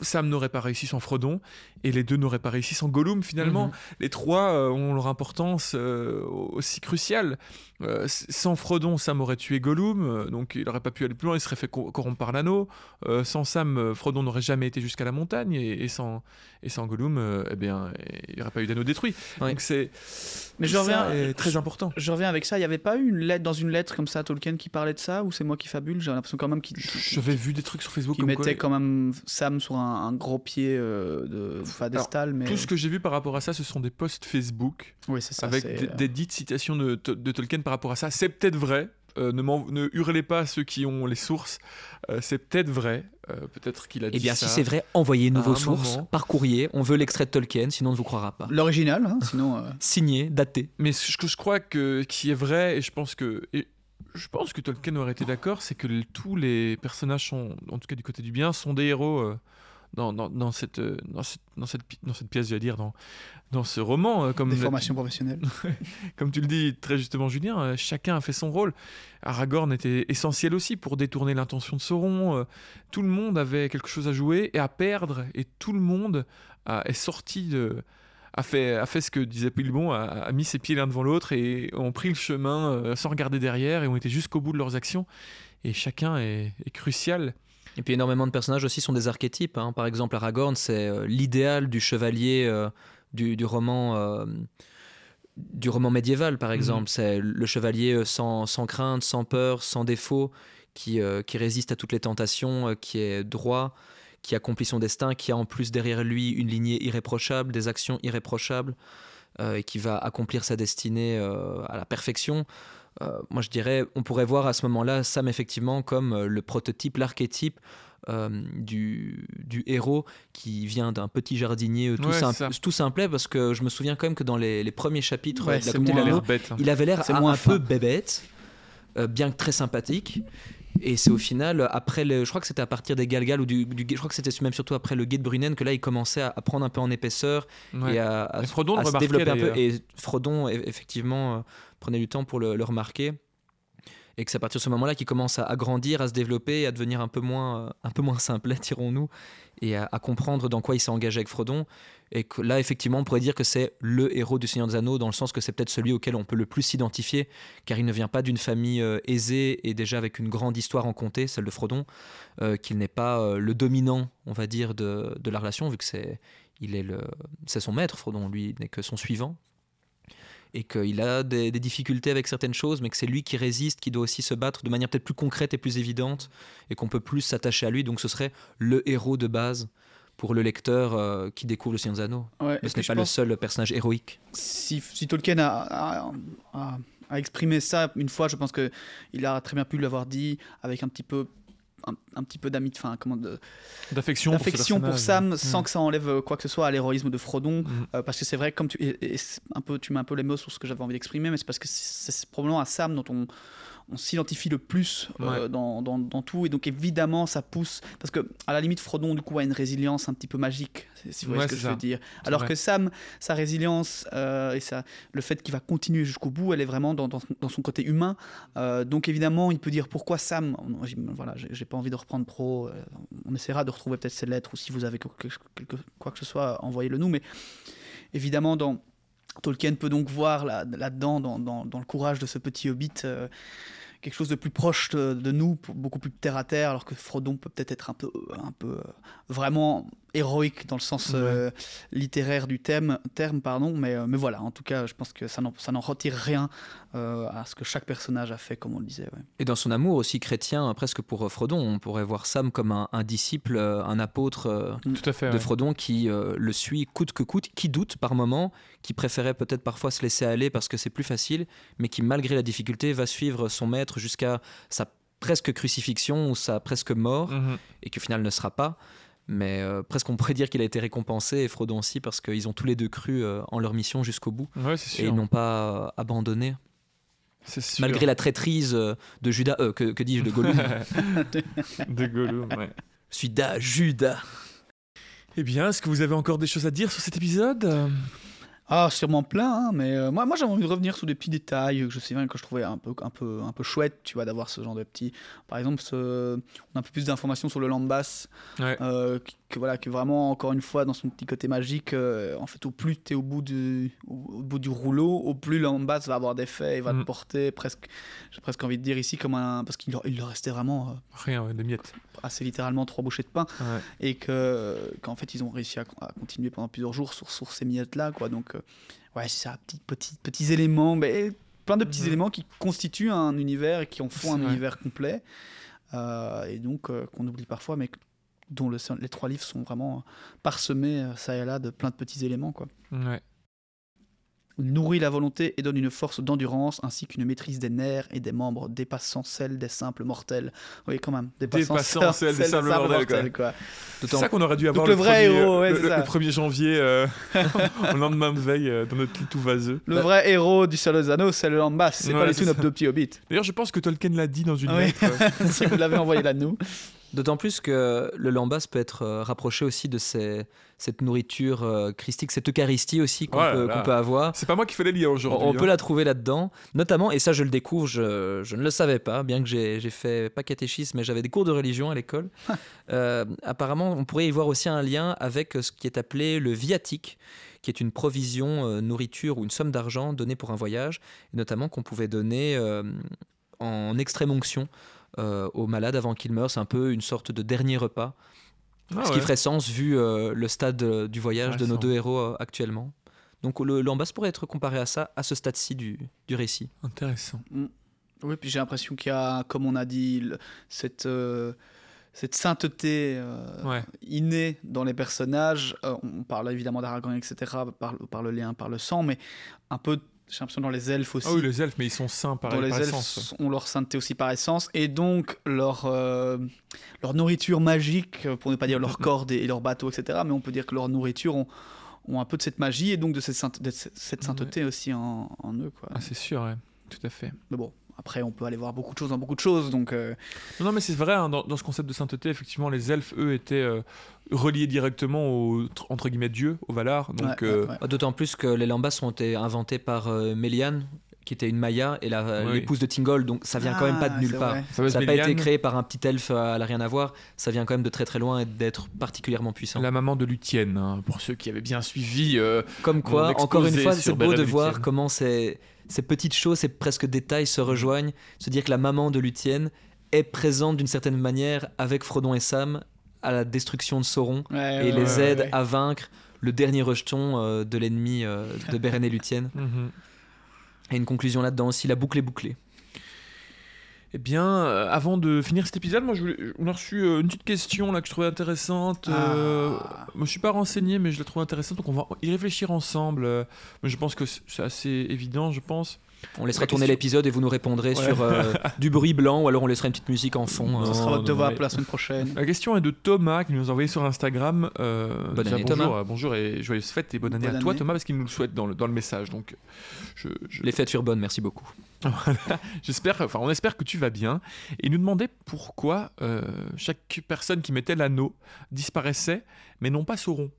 Sam n'aurait pas réussi sans Frodon et les deux n'auraient pas réussi sans Gollum finalement. Mhm. Les trois euh, ont leur importance euh, aussi cruciale. Euh, sans Frodon, Sam aurait tué Gollum, euh, donc il n'aurait pas pu aller plus loin, il serait fait co- corrompre par l'anneau. Euh, sans Sam, euh, Frodon n'aurait jamais été jusqu'à la montagne et, et sans, et sans Gollum, euh, eh bien, il n'y aurait pas eu d'anneau détruit. Ouais. Donc c'est Mais je reviens- est très je- important. Je reviens avec ça. Il n'y avait pas eu une lettre dans une lettre comme ça, Tolkien qui parlait de ça, ou c'est moi qui fabule? J'ai l'impression quand même qu'il J'avais vu des trucs sur Facebook qui mettait quoi- quand même Sam sur un, un gros pied euh, de Fadestal. Mais Tout ce que j'ai vu par rapport à ça, ce sont des posts Facebook oui, c'est ça. avec des, des dites citations de, To- de Tolkien par rapport à ça. C'est peut-être vrai. euh, ne, hurlez pas à ceux qui ont les sources. Euh, c'est peut-être vrai. euh, peut-être qu'il a dit Eh bien, ça. si c'est vrai, envoyez-nous vos sources moment. par courrier. On veut l'extrait de Tolkien, sinon on ne vous croira pas. L'original, hein, sinon. euh, Signé, daté. Mais ce que je crois que qui est vrai, et je pense que et je pense que Tolkien aurait été d'accord, c'est que tous les personnages sont, en tout cas du côté du bien, sont des héros euh, dans, dans, dans cette, euh, dans, cette, dans, cette, dans cette pièce, j'allais dire, dans, dans ce roman. euh, Comme des formations professionnelles. Comme tu le dis très justement, Julien, euh, chacun a fait son rôle. Aragorn était essentiel aussi pour détourner l'intention de Sauron. Tout le monde avait quelque chose à jouer et à perdre, et tout le monde a- est sorti de. A fait, a fait ce que disait Pilbon, a, a mis ses pieds l'un devant l'autre et ont pris le chemin sans regarder derrière et ont été jusqu'au bout de leurs actions. Et chacun est, est crucial. Et puis énormément de personnages aussi sont des archétypes. hein. Par exemple, Aragorn, c'est euh, l'idéal du chevalier euh, du, du roman. euh, du roman médiéval, par exemple, c'est le chevalier sans, sans crainte, sans peur, sans défaut, qui, qui résiste à toutes les tentations, qui est droit, qui accomplit son destin, qui a en plus derrière lui une lignée irréprochable, des actions irréprochables, et qui va accomplir sa destinée à la perfection. Euh, moi, je dirais, on pourrait voir à ce moment-là Sam effectivement comme euh, le prototype, l'archétype euh, du, du héros qui vient d'un petit jardinier tout, Ouais, simple, tout simplet, parce que je me souviens quand même que dans les, les premiers chapitres Ouais, de la Comté de l'Anneau, hein. il avait l'air un, un peu bébête, euh, bien que très sympathique. Et c'est au final, après, le, je crois que c'était à partir des Galgal ou du, du- je crois que c'était même surtout après le guet de Brunnen que là il commençait à, à prendre un peu en épaisseur Ouais. et à, à- Et Frodon à le se développer un peu. Et Frodon, effectivement, euh, prenait du temps pour le, le remarquer. Et que c'est à partir de ce moment-là qu'il commence à, grandir, à se développer à devenir un peu moins, euh, un peu moins simplet, dirons-nous, et à, comprendre dans quoi il s'est engagé avec Frodon. Et que là, effectivement, on pourrait dire que c'est le héros du Seigneur des Anneaux, dans le sens que c'est peut-être celui auquel on peut le plus s'identifier, car il ne vient pas d'une famille euh, aisée et déjà avec une grande histoire en comté, celle de Frodon, euh, qu'il n'est pas le dominant, on va dire, de, de la relation, vu que c'est il est le, c'est son maître, Frodon, lui n'est que son suivant. Et qu'il a des, des difficultés avec certaines choses, mais que c'est lui qui résiste, qui doit aussi se battre de manière peut-être plus concrète et plus évidente, et qu'on peut plus s'attacher à lui. Donc ce serait le héros de base pour le lecteur euh, qui découvre le Seigneur des Anneaux. Ouais, Mais ce n'est pas le seul personnage héroïque. si, si Tolkien a, a- a- a exprimé ça une fois, je pense que il a très bien pu l'avoir dit avec un petit peu un, un petit peu d'ami, enfin comment de- D'affection d'affection pour. Sam, sans que ça enlève euh, quoi que ce soit à l'héroïsme de Frodon, Mm. euh, parce que c'est vrai comme tu et- et c'est un peu tu mets un peu les mots sur ce que j'avais envie d'exprimer, mais c'est parce que c'est c'est probablement à Sam dont on on s'identifie le plus euh, Ouais. dans, dans, dans tout. Et donc évidemment ça pousse parce que à la limite Frodon du coup a une résilience un petit peu magique si- vous voyez Ouais, ce que je veux dire. Alors vrai. que Sam sa résilience euh, et ça le fait qu'il va continuer jusqu'au bout elle est vraiment dans, son côté humain. Euh, donc évidemment il peut dire pourquoi Sam voilà j'ai pas envie de reprendre euh, on essaiera de retrouver peut-être ces lettres ou si vous avez quelque, quelque- quoi que ce soit envoyez-le nous. Mais évidemment dans Tolkien peut donc voir là- là-dedans, dans, dans- dans le courage de ce petit hobbit, euh, quelque chose de plus proche de, nous, beaucoup plus terre à terre, alors que Frodon peut peut-être être un peu, un peu euh, vraiment héroïque dans le sens euh, littéraire du thème, terme, pardon. Mais, euh, mais voilà, en tout cas, je pense que ça n'en, ça n'en retire rien euh, à ce que chaque personnage a fait, comme on le disait. ouais. Et dans son amour aussi chrétien, presque pour Frodon, on pourrait voir Sam comme un, un disciple, un apôtre euh, Tout à fait. de ouais. Frodon qui euh, le suit coûte que coûte, qui doute par moment, qui préférait peut-être parfois se laisser aller parce que c'est plus facile, mais qui malgré la difficulté va suivre son maître jusqu'à sa presque crucifixion ou sa presque mort, Mhm. et qui au final ne sera pas. Mais euh, presque on pourrait dire qu'il a été récompensé, et Frodon aussi, parce qu'ils ont tous les deux cru euh, en leur mission jusqu'au bout, Ouais, et ils n'ont pas euh, abandonné, sûr. malgré la traîtrise de Judas, euh, que, que dis-je, de Gollum. de Gollum, ouais. Judas, Judas. Eh bien, est-ce que vous avez encore des choses à dire sur cet épisode? Ah, sûrement plein, hein, mais euh, moi, moi j'avais envie de revenir sur des petits détails que je sais bien que je trouvais un peu, un peu, un peu chouette, tu vois, d'avoir ce genre de petits. Par exemple, ce- on a un peu plus d'informations sur le Lambas, Ouais. euh, qui- que voilà, que vraiment, encore une fois, dans son petit côté magique, euh, en fait, au plus tu es au bout, du, au, au bout du rouleau, au plus l'ambasse va avoir d'effet et va Mm. te porter presque, j'ai presque envie de dire ici, comme un. Parce qu'il leur, il leur restait vraiment euh, Rien, ouais, des miettes. assez littéralement trois bouchées de pain Ouais. et que qu'en fait ils ont réussi à, à continuer pendant plusieurs jours sur, sur ces miettes là quoi donc euh, ouais c'est ça petits petits petits éléments mais plein de petits Mhm. éléments qui constituent un univers et qui en font un vrai. univers complet et donc qu'on oublie parfois mais dont le- les trois livres sont vraiment euh, parsemés euh, ça et là de plein de petits éléments quoi Ouais. nourrit la volonté et donne une force d'endurance ainsi qu'une maîtrise des nerfs et des membres dépassant celle des simples mortels oui quand même dépassant, Dépassant celle des simples mortels, quoi. quoi. C'est ça qu'on aurait dû avoir le vrai premier, héros, ouais, le, le- ça. le 1er janvier, euh, au lendemain de veille, euh, dans notre lit tout vaseux. Le vrai héros du Seigneur des c'est le Lambas, c'est Ouais, pas c'est tout deux petits hobbits. D'ailleurs, je pense que Tolkien l'a dit dans une oui. lettre. si vous l'avez envoyé là nous. D'autant plus que le lambas peut être euh, rapproché aussi de ces- cette nourriture euh, christique, cette Eucharistie aussi qu'on peut, peut avoir. C'est pas moi qui fais les liens On, aujourd'hui. on peut hein. la trouver là-dedans, notamment, et ça je le découvre, je, je ne le savais pas, bien que j'ai j'ai fait pas catéchisme, mais j'avais des cours de religion à l'école. Euh, apparemment, on pourrait y voir aussi un lien avec ce qui est appelé le viatique, qui est une provision euh, nourriture ou une somme d'argent donnée pour un voyage, et notamment qu'on pouvait donner euh, en extrême onction aux malades avant qu'ils meurent. C'est un peu une sorte de dernier repas, Ah ce ouais. qui ferait sens vu euh, le stade euh, du voyage de nos deux héros euh, actuellement. Donc l'ambasse pourrait être comparé à ça, à ce stade-ci du, du récit. Intéressant. Oui, puis j'ai l'impression qu'il y a, comme on a dit, le- cette, euh, cette sainteté euh, Ouais. innée dans les personnages. Euh, on parle évidemment d'Aragorn, etc., par, le- par le lien, par le sang, mais un peu, j'ai l'impression, dans les elfes aussi. Ah oui, les elfes, mais ils sont sains par, dans les par elfes essence. ont leur sainteté aussi par essence et donc leur, euh, leur nourriture magique, pour ne pas dire leur corde et, et leur bateau, etc. Mais on peut dire que leur nourriture ont, ont un peu de cette magie et donc de cette, sainte- de cette sainteté aussi en, en eux. Quoi. Ah, c'est sûr, ouais. Tout à fait. Mais bon, après on peut aller voir beaucoup de choses dans beaucoup de choses. Donc euh, Non, non, mais c'est vrai, hein, dans, dans ce concept de sainteté, effectivement, les elfes, eux, étaient euh, reliés directement au, entre guillemets, Dieu, au Valar. Donc, ouais, euh, ouais, ouais. D'autant plus que les lambas ont été inventés par euh, Méliane, qui était une Maya, et la- Oui. l'épouse de Tingol, donc ça vient quand même pas de Ah, nulle part. vrai. ça n'a pas été créé par un petit elfe, euh, elle n'a rien à voir. Ça vient quand même de très très loin et d'être particulièrement puissant. La maman de Luthien, hein, pour ceux qui avaient bien suivi. euh, Comme quoi, encore une fois, c'est beau de voir comment ces, ces petites choses, ces presque détails se rejoignent. Se dire que la maman de Luthien est présente d'une certaine manière avec Frodon et Sam à la destruction de Sauron Ouais, et ouais, les ouais, aide ouais. à vaincre le dernier rejeton euh, de l'ennemi euh, de Beren et Luthien. mhm. Et une conclusion là-dedans aussi, la boucle est bouclée. Eh bien, euh, avant de finir cet épisode, moi, je voulais- on a reçu euh, une petite question là que je trouvais intéressante. euh, Ah. moi, je suis pas renseigné, mais je la trouve intéressante, donc on va y réfléchir ensemble. euh, mais je pense que c'est assez évident, je pense. On laissera La tourner l'épisode et vous nous répondrez Ouais. sur euh, du bruit blanc ou alors on laissera une petite musique en fond. Ce euh. sera non, votre devoir pour la semaine prochaine. La question est de Thomas qui nous a envoyé sur Instagram. Euh, Bonne déjà, année, bonjour, Thomas. euh, bonjour et joyeuses fêtes et bonne année Bonne à toi année. Thomas parce qu'il nous le souhaite dans le, dans le message. Donc, je, je- Les fêtes furent bonnes, merci beaucoup. J'espère, enfin, on espère que tu vas bien. Et il nous demandait pourquoi euh, chaque personne qui mettait l'anneau disparaissait, mais non pas Sauron.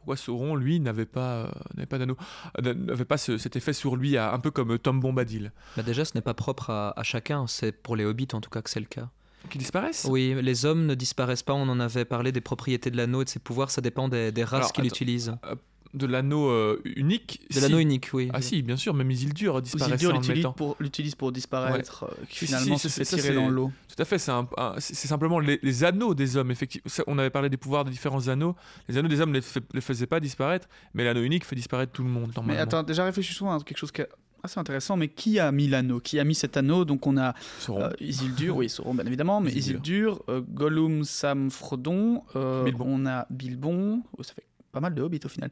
Pourquoi Sauron, lui, n'avait pas, euh, n'avait pas d'anneau, euh, n'avait pas ce- cet effet sur lui, à- un peu comme Tom Bombadil. Bah déjà, ce n'est pas propre à, à chacun, c'est pour les hobbits en tout cas que c'est le cas. Qui disparaissent? Oui, les hommes ne disparaissent pas, on en avait parlé des propriétés de l'anneau et de ses pouvoirs, ça dépend des, des races Alors, qui attends. l'utilisent. De l'anneau euh, unique De si. l'anneau unique, oui. Ah si, bien sûr, même Isildur disparaissait Isildur l'utilise pour, l'utilise pour disparaître, euh, qui Si, si, finalement si, se fait ça, tirer dans l'eau. Tout à fait, c'est un- un- c'est c'est simplement les, les anneaux des hommes, effectivement. Ça, On avait parlé des pouvoirs des différents anneaux. Les anneaux des hommes ne les, faisaient pas disparaître, mais l'anneau unique fait disparaître tout le monde. Mais normalement. attends, déjà réfléchissons à quelque chose qui est assez intéressant, mais qui a mis l'anneau? Qui a mis cet anneau? Donc on a Sauron. euh, Isildur, oui, Sauron bien évidemment, mais Isildur. Isildur, euh, Gollum, Sam, Frodon, euh, Bilbon. on a Bilbon, Oh, ça fait pas mal de hobbits au final.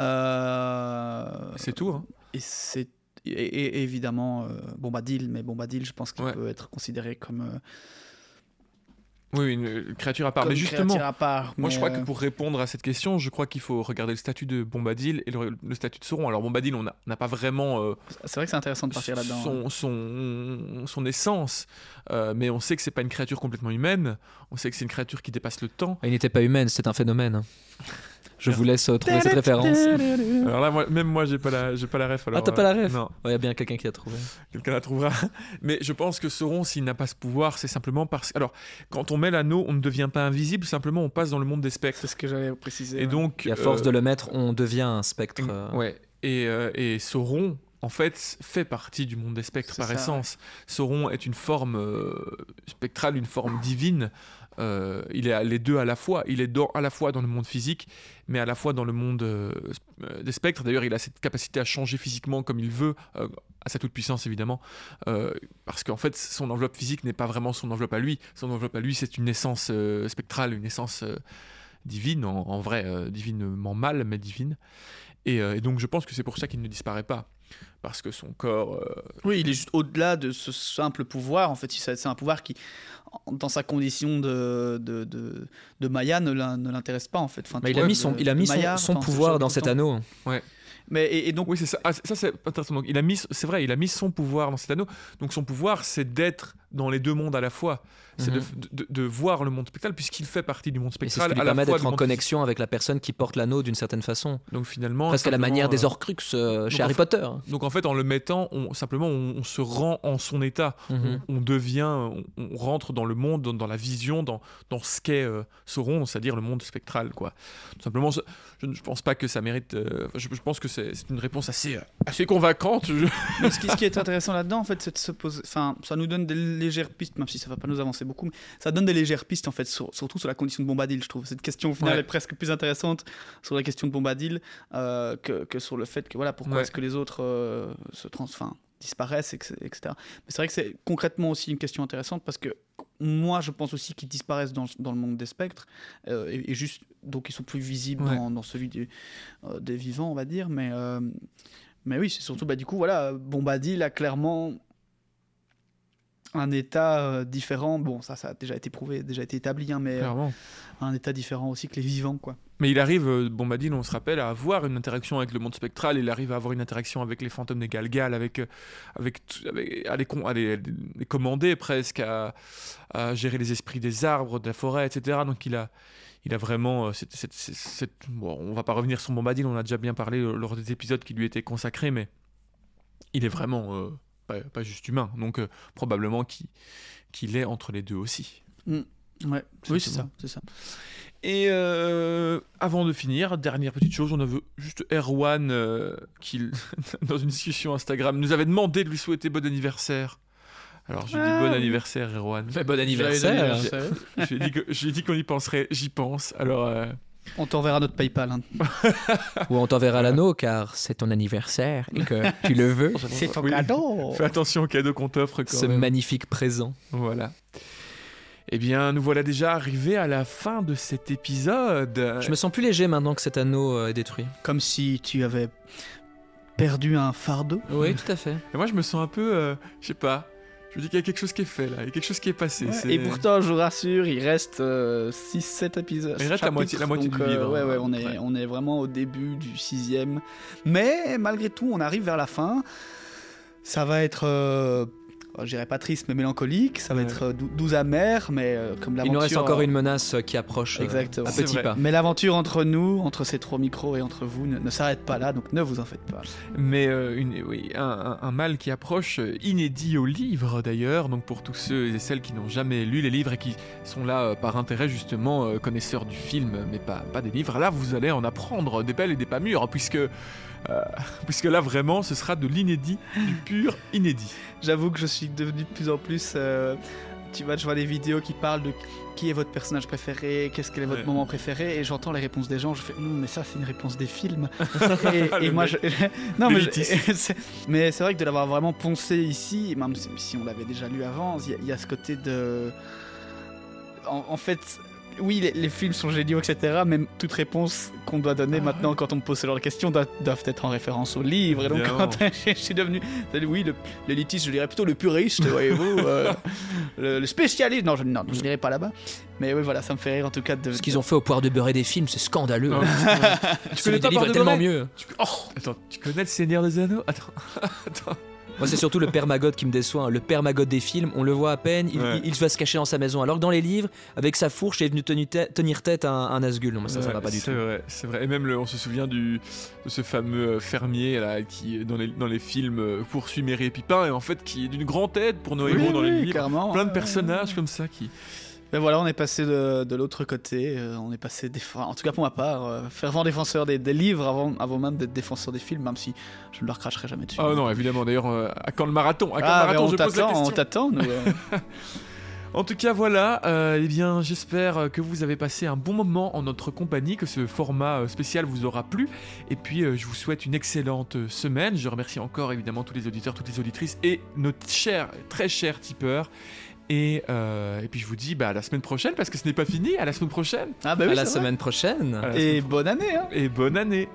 Euh, c'est tout. hein. Et c'est et, et- et évidemment euh, Bombadil, mais Bombadil, je pense qu'il Ouais. peut être considéré comme, euh, Oui, une, créature à part. comme mais justement, créature à part. moi je crois que pour répondre à cette question, je crois qu'il faut regarder le statut de Bombadil et le, le statut de Sauron. Alors Bombadil, on n'a pas vraiment euh, c'est vrai que c'est intéressant de partir là-dedans. hein. son, son, son essence, euh, mais on sait que c'est pas une créature complètement humaine. On sait que c'est une créature qui dépasse le temps. Il n'était pas humaine, c'est un phénomène. Je vous laisse euh, trouver cette référence. Alors là, même moi, j'ai pas la, j'ai pas la ref. alors, Ah, t'as pas la ref Non, Il y a bien quelqu'un qui a trouvé. quelqu'un la trouvera. Mais je pense que Sauron, s'il n'a pas ce pouvoir, c'est simplement parce. Alors, quand on met l'anneau, on ne devient pas invisible. Simplement, on passe dans le monde des spectres. C'est ce que j'allais préciser. Et donc, Et à force de le mettre, on devient un spectre. Ouais. Et, et Sauron, en fait, fait partie du monde des spectres par essence. Sauron est une forme spectrale, une forme divine. Euh, il est les deux à la fois. Il est dans- à la fois dans le monde physique, mais à la fois dans le monde euh, euh, des spectres. D'ailleurs, il a cette capacité à changer physiquement comme il veut, à sa toute puissance évidemment, parce qu'en fait, son enveloppe physique n'est pas vraiment son enveloppe à lui. Son enveloppe à lui, c'est une essence spectrale, une essence divine, en, en vrai, divinement mal, mais divine. Et, euh, et donc, je pense que c'est pour ça qu'il ne disparaît pas. Parce que son corps. euh, Oui, il est juste au-delà de ce simple pouvoir. En fait, c'est un pouvoir qui, dans sa condition de, de, de, de Maya, ne l'in- ne l'intéresse pas, en fait. Enfin, Bah, il a mis son, il a mis son, son pouvoir dans cet anneau. Mais, et, et donc, Oui, c'est ça. Ah, ça, c'est intéressant. Donc, il a mis, c'est vrai, il a mis son pouvoir dans cet anneau. Donc, son pouvoir, c'est d'être dans les deux mondes à la fois. C'est de, Mhm. de- de voir le monde spectral, puisqu'il fait partie du monde Et c'est ce spectral. qui lui à permet d'être en monde connexion avec la personne qui porte l'anneau d'une certaine façon. Donc, finalement. Presque à la manière des euh, Horcrux euh, chez donc, en Harry fait- Potter. Donc, en fait, en le mettant, on, simplement, on, on se rend en son état. Mhm. on, on devient, on, on rentre dans le monde, dans, dans la vision, dans, dans ce qu'est euh, Sauron, c'est-à-dire le monde spectral, quoi. Tout simplement, je, je ne pense pas que ça mérite. euh, je, je pense que c'est une réponse assez, euh, assez convaincante. Mais ce, qui, ce qui est intéressant là-dedans, en fait, c'est de se poser. Enfin, ça nous donne des légères pistes, même si ça va pas nous avancer beaucoup, mais ça donne des légères pistes, en fait, sur- surtout sur la condition de Bombadil, je trouve. Cette question, au final, Ouais. est presque plus intéressante sur la question de Bombadil euh, que, que sur le fait que, voilà, pourquoi Ouais. est-ce que les autres euh, se trans... enfin, disparaissent, etc. Mais c'est vrai que c'est concrètement aussi une question intéressante parce que moi, je pense aussi qu'ils disparaissent dans, dans le monde des spectres euh, et, et juste donc ils sont plus visibles Ouais. dans, dans celui des, euh, des vivants, on va dire. Mais, euh, mais oui, c'est surtout, bah, du coup, voilà, Bombadil a clairement un état euh, différent. Bon, ça, ça a déjà été prouvé, déjà été établi, hein, mais euh, un état différent aussi que les vivants, quoi. Mais il arrive, euh, Bombadil, on se rappelle, à avoir une interaction avec le monde spectral. Il arrive à avoir une interaction avec les fantômes des Galgal, avec, avec, à, les, à les- les commander presque, à, à gérer les esprits des arbres, de la forêt, etc. Donc il a, il a vraiment. cette- cette- cette- bon, on va pas revenir sur Bombadil, on a déjà bien parlé lors des épisodes qui lui étaient consacrés, mais il est vraiment euh, pas, pas juste humain. Donc euh, probablement qu'il qu'il est entre les deux aussi. Ouais, oui, c'est ça, c'est ça. Et euh, avant de finir, dernière petite chose, on avait juste Erwan euh, qui, dans une discussion Instagram, nous avait demandé de lui souhaiter bon anniversaire. Alors je lui dis Ah, bon anniversaire Erwan. Mais bon anniversaire. Je lui ai dit que- je lui ai dit qu'on y penserait, j'y pense. Alors euh, On t'enverra notre PayPal. hein. Ou on t'enverra l'anneau car c'est ton anniversaire et que tu le veux. C'est ton Oui. cadeau. fais attention au cadeau qu'on t'offre Ce même. magnifique présent. Voilà. Eh bien, nous voilà déjà arrivés à la fin de cet épisode. Je me sens plus léger maintenant que cet anneau euh, est détruit. Comme si tu avais perdu un fardeau. Oui, tout à fait. Et moi, je me sens un peu, euh, je sais pas. Je dis qu'il y a quelque chose qui est fait là, il y a quelque chose qui est passé. Et pourtant, je vous rassure, il reste 6-7 épisodes. Il reste la moitié- la moitié donc, du euh, livre, ouais, hein, ouais, on, est, on est vraiment au début du sixième. Mais malgré tout, on arrive vers la fin. Ça va être, euh, je dirais pas triste, mais mélancolique. Ça va Ouais. être euh, dou- doux amer, mais euh, comme Il l'aventure. nous reste encore euh, une menace euh, qui approche euh, Exactement. à vrai. pas. Mais l'aventure entre nous, entre ces trois micros et entre vous, ne, ne s'arrête pas là, donc ne vous en faites pas. Mais euh, une, oui, un, un- un mal qui approche, euh, inédit au livre d'ailleurs, donc pour tous ceux et celles qui n'ont jamais lu les livres et qui sont là euh, par intérêt justement, euh, connaisseurs du film, mais pas, pas des livres, là vous allez en apprendre des belles et des pas mûres, puisque, euh, puisque là vraiment ce sera de l'inédit, du pur inédit. J'avoue que je suis devenu de plus en plus. euh, tu vois, je vois des vidéos qui parlent de qui est votre personnage préféré, qu'est-ce quel est votre Ouais. moment préféré, et j'entends les réponses des gens. Je fais, Hum, mais ça, c'est une réponse des films. et, moi, je. non, mais, mais c'est vrai que de l'avoir vraiment poncé ici, même si, on l'avait déjà lu avant, il y, a- il y a ce côté de. En, en fait. Oui, les, les films sont géniaux, etc. Mais toute réponse qu'on doit donner Ah maintenant quand on me pose ce genre de questions doivent, doivent être en référence au livre. Et donc, quand je suis devenu oui, le- l'élitiste, je dirais plutôt le puriste, voyez-vous. euh, le, le spécialiste. Non, je non, je n'irai pas là-bas. Mais oui, voilà, ça me fait rire en tout cas de. Ce qu'ils ont fait au poire de beurrer des films, c'est scandaleux. Non, tu connais pas Poire de tellement mieux. Oh, attends, tu connais le Seigneur des Anneaux? Attends, attends. Moi, c'est surtout le père qui me déçoit. hein. Le père des films, on le voit à peine, il, Ouais. il- il va se cacher dans sa maison. Alors que dans les livres, avec sa fourche, il est venu tenu tête- tenir tête à un, un Nazgûl. Non, mais ça, ça Ouais, va pas du c'est tout. vrai, c'est vrai. Et même, le- on se souvient du, de ce fameux euh, fermier là, qui, dans les, dans les films, euh, poursuit Merry et Pipin, et en fait, qui est d'une grande aide pour nos héros dans les livres. clairement. Plein de personnages comme ça qui. Mais voilà, on est passé de, de l'autre côté. euh, on est passé, en tout cas pour ma part, euh, fervent défenseur des, des livres avant, avant même d'être défenseur des films, même si je ne leur cracherai jamais dessus. Oh non, évidemment. D'ailleurs, euh, à quand le marathon? À quand Ah, le mais marathon? on Je pose la t'attend, on t'attend. nous, euh. En tout cas, voilà. euh, eh bien, j'espère que vous avez passé un bon moment en notre compagnie, que ce format spécial vous aura plu. Et puis, euh, je vous souhaite une excellente semaine. Je remercie encore évidemment tous les auditeurs, toutes les auditrices et nos chers, très chers tipeurs. Et, euh, et puis, je vous dis bah, à la semaine prochaine, parce que ce n'est pas fini. À la semaine prochaine. Ah bah oui, à la semaine prochaine. À la Et semaine bonne année. Hein. et bonne année.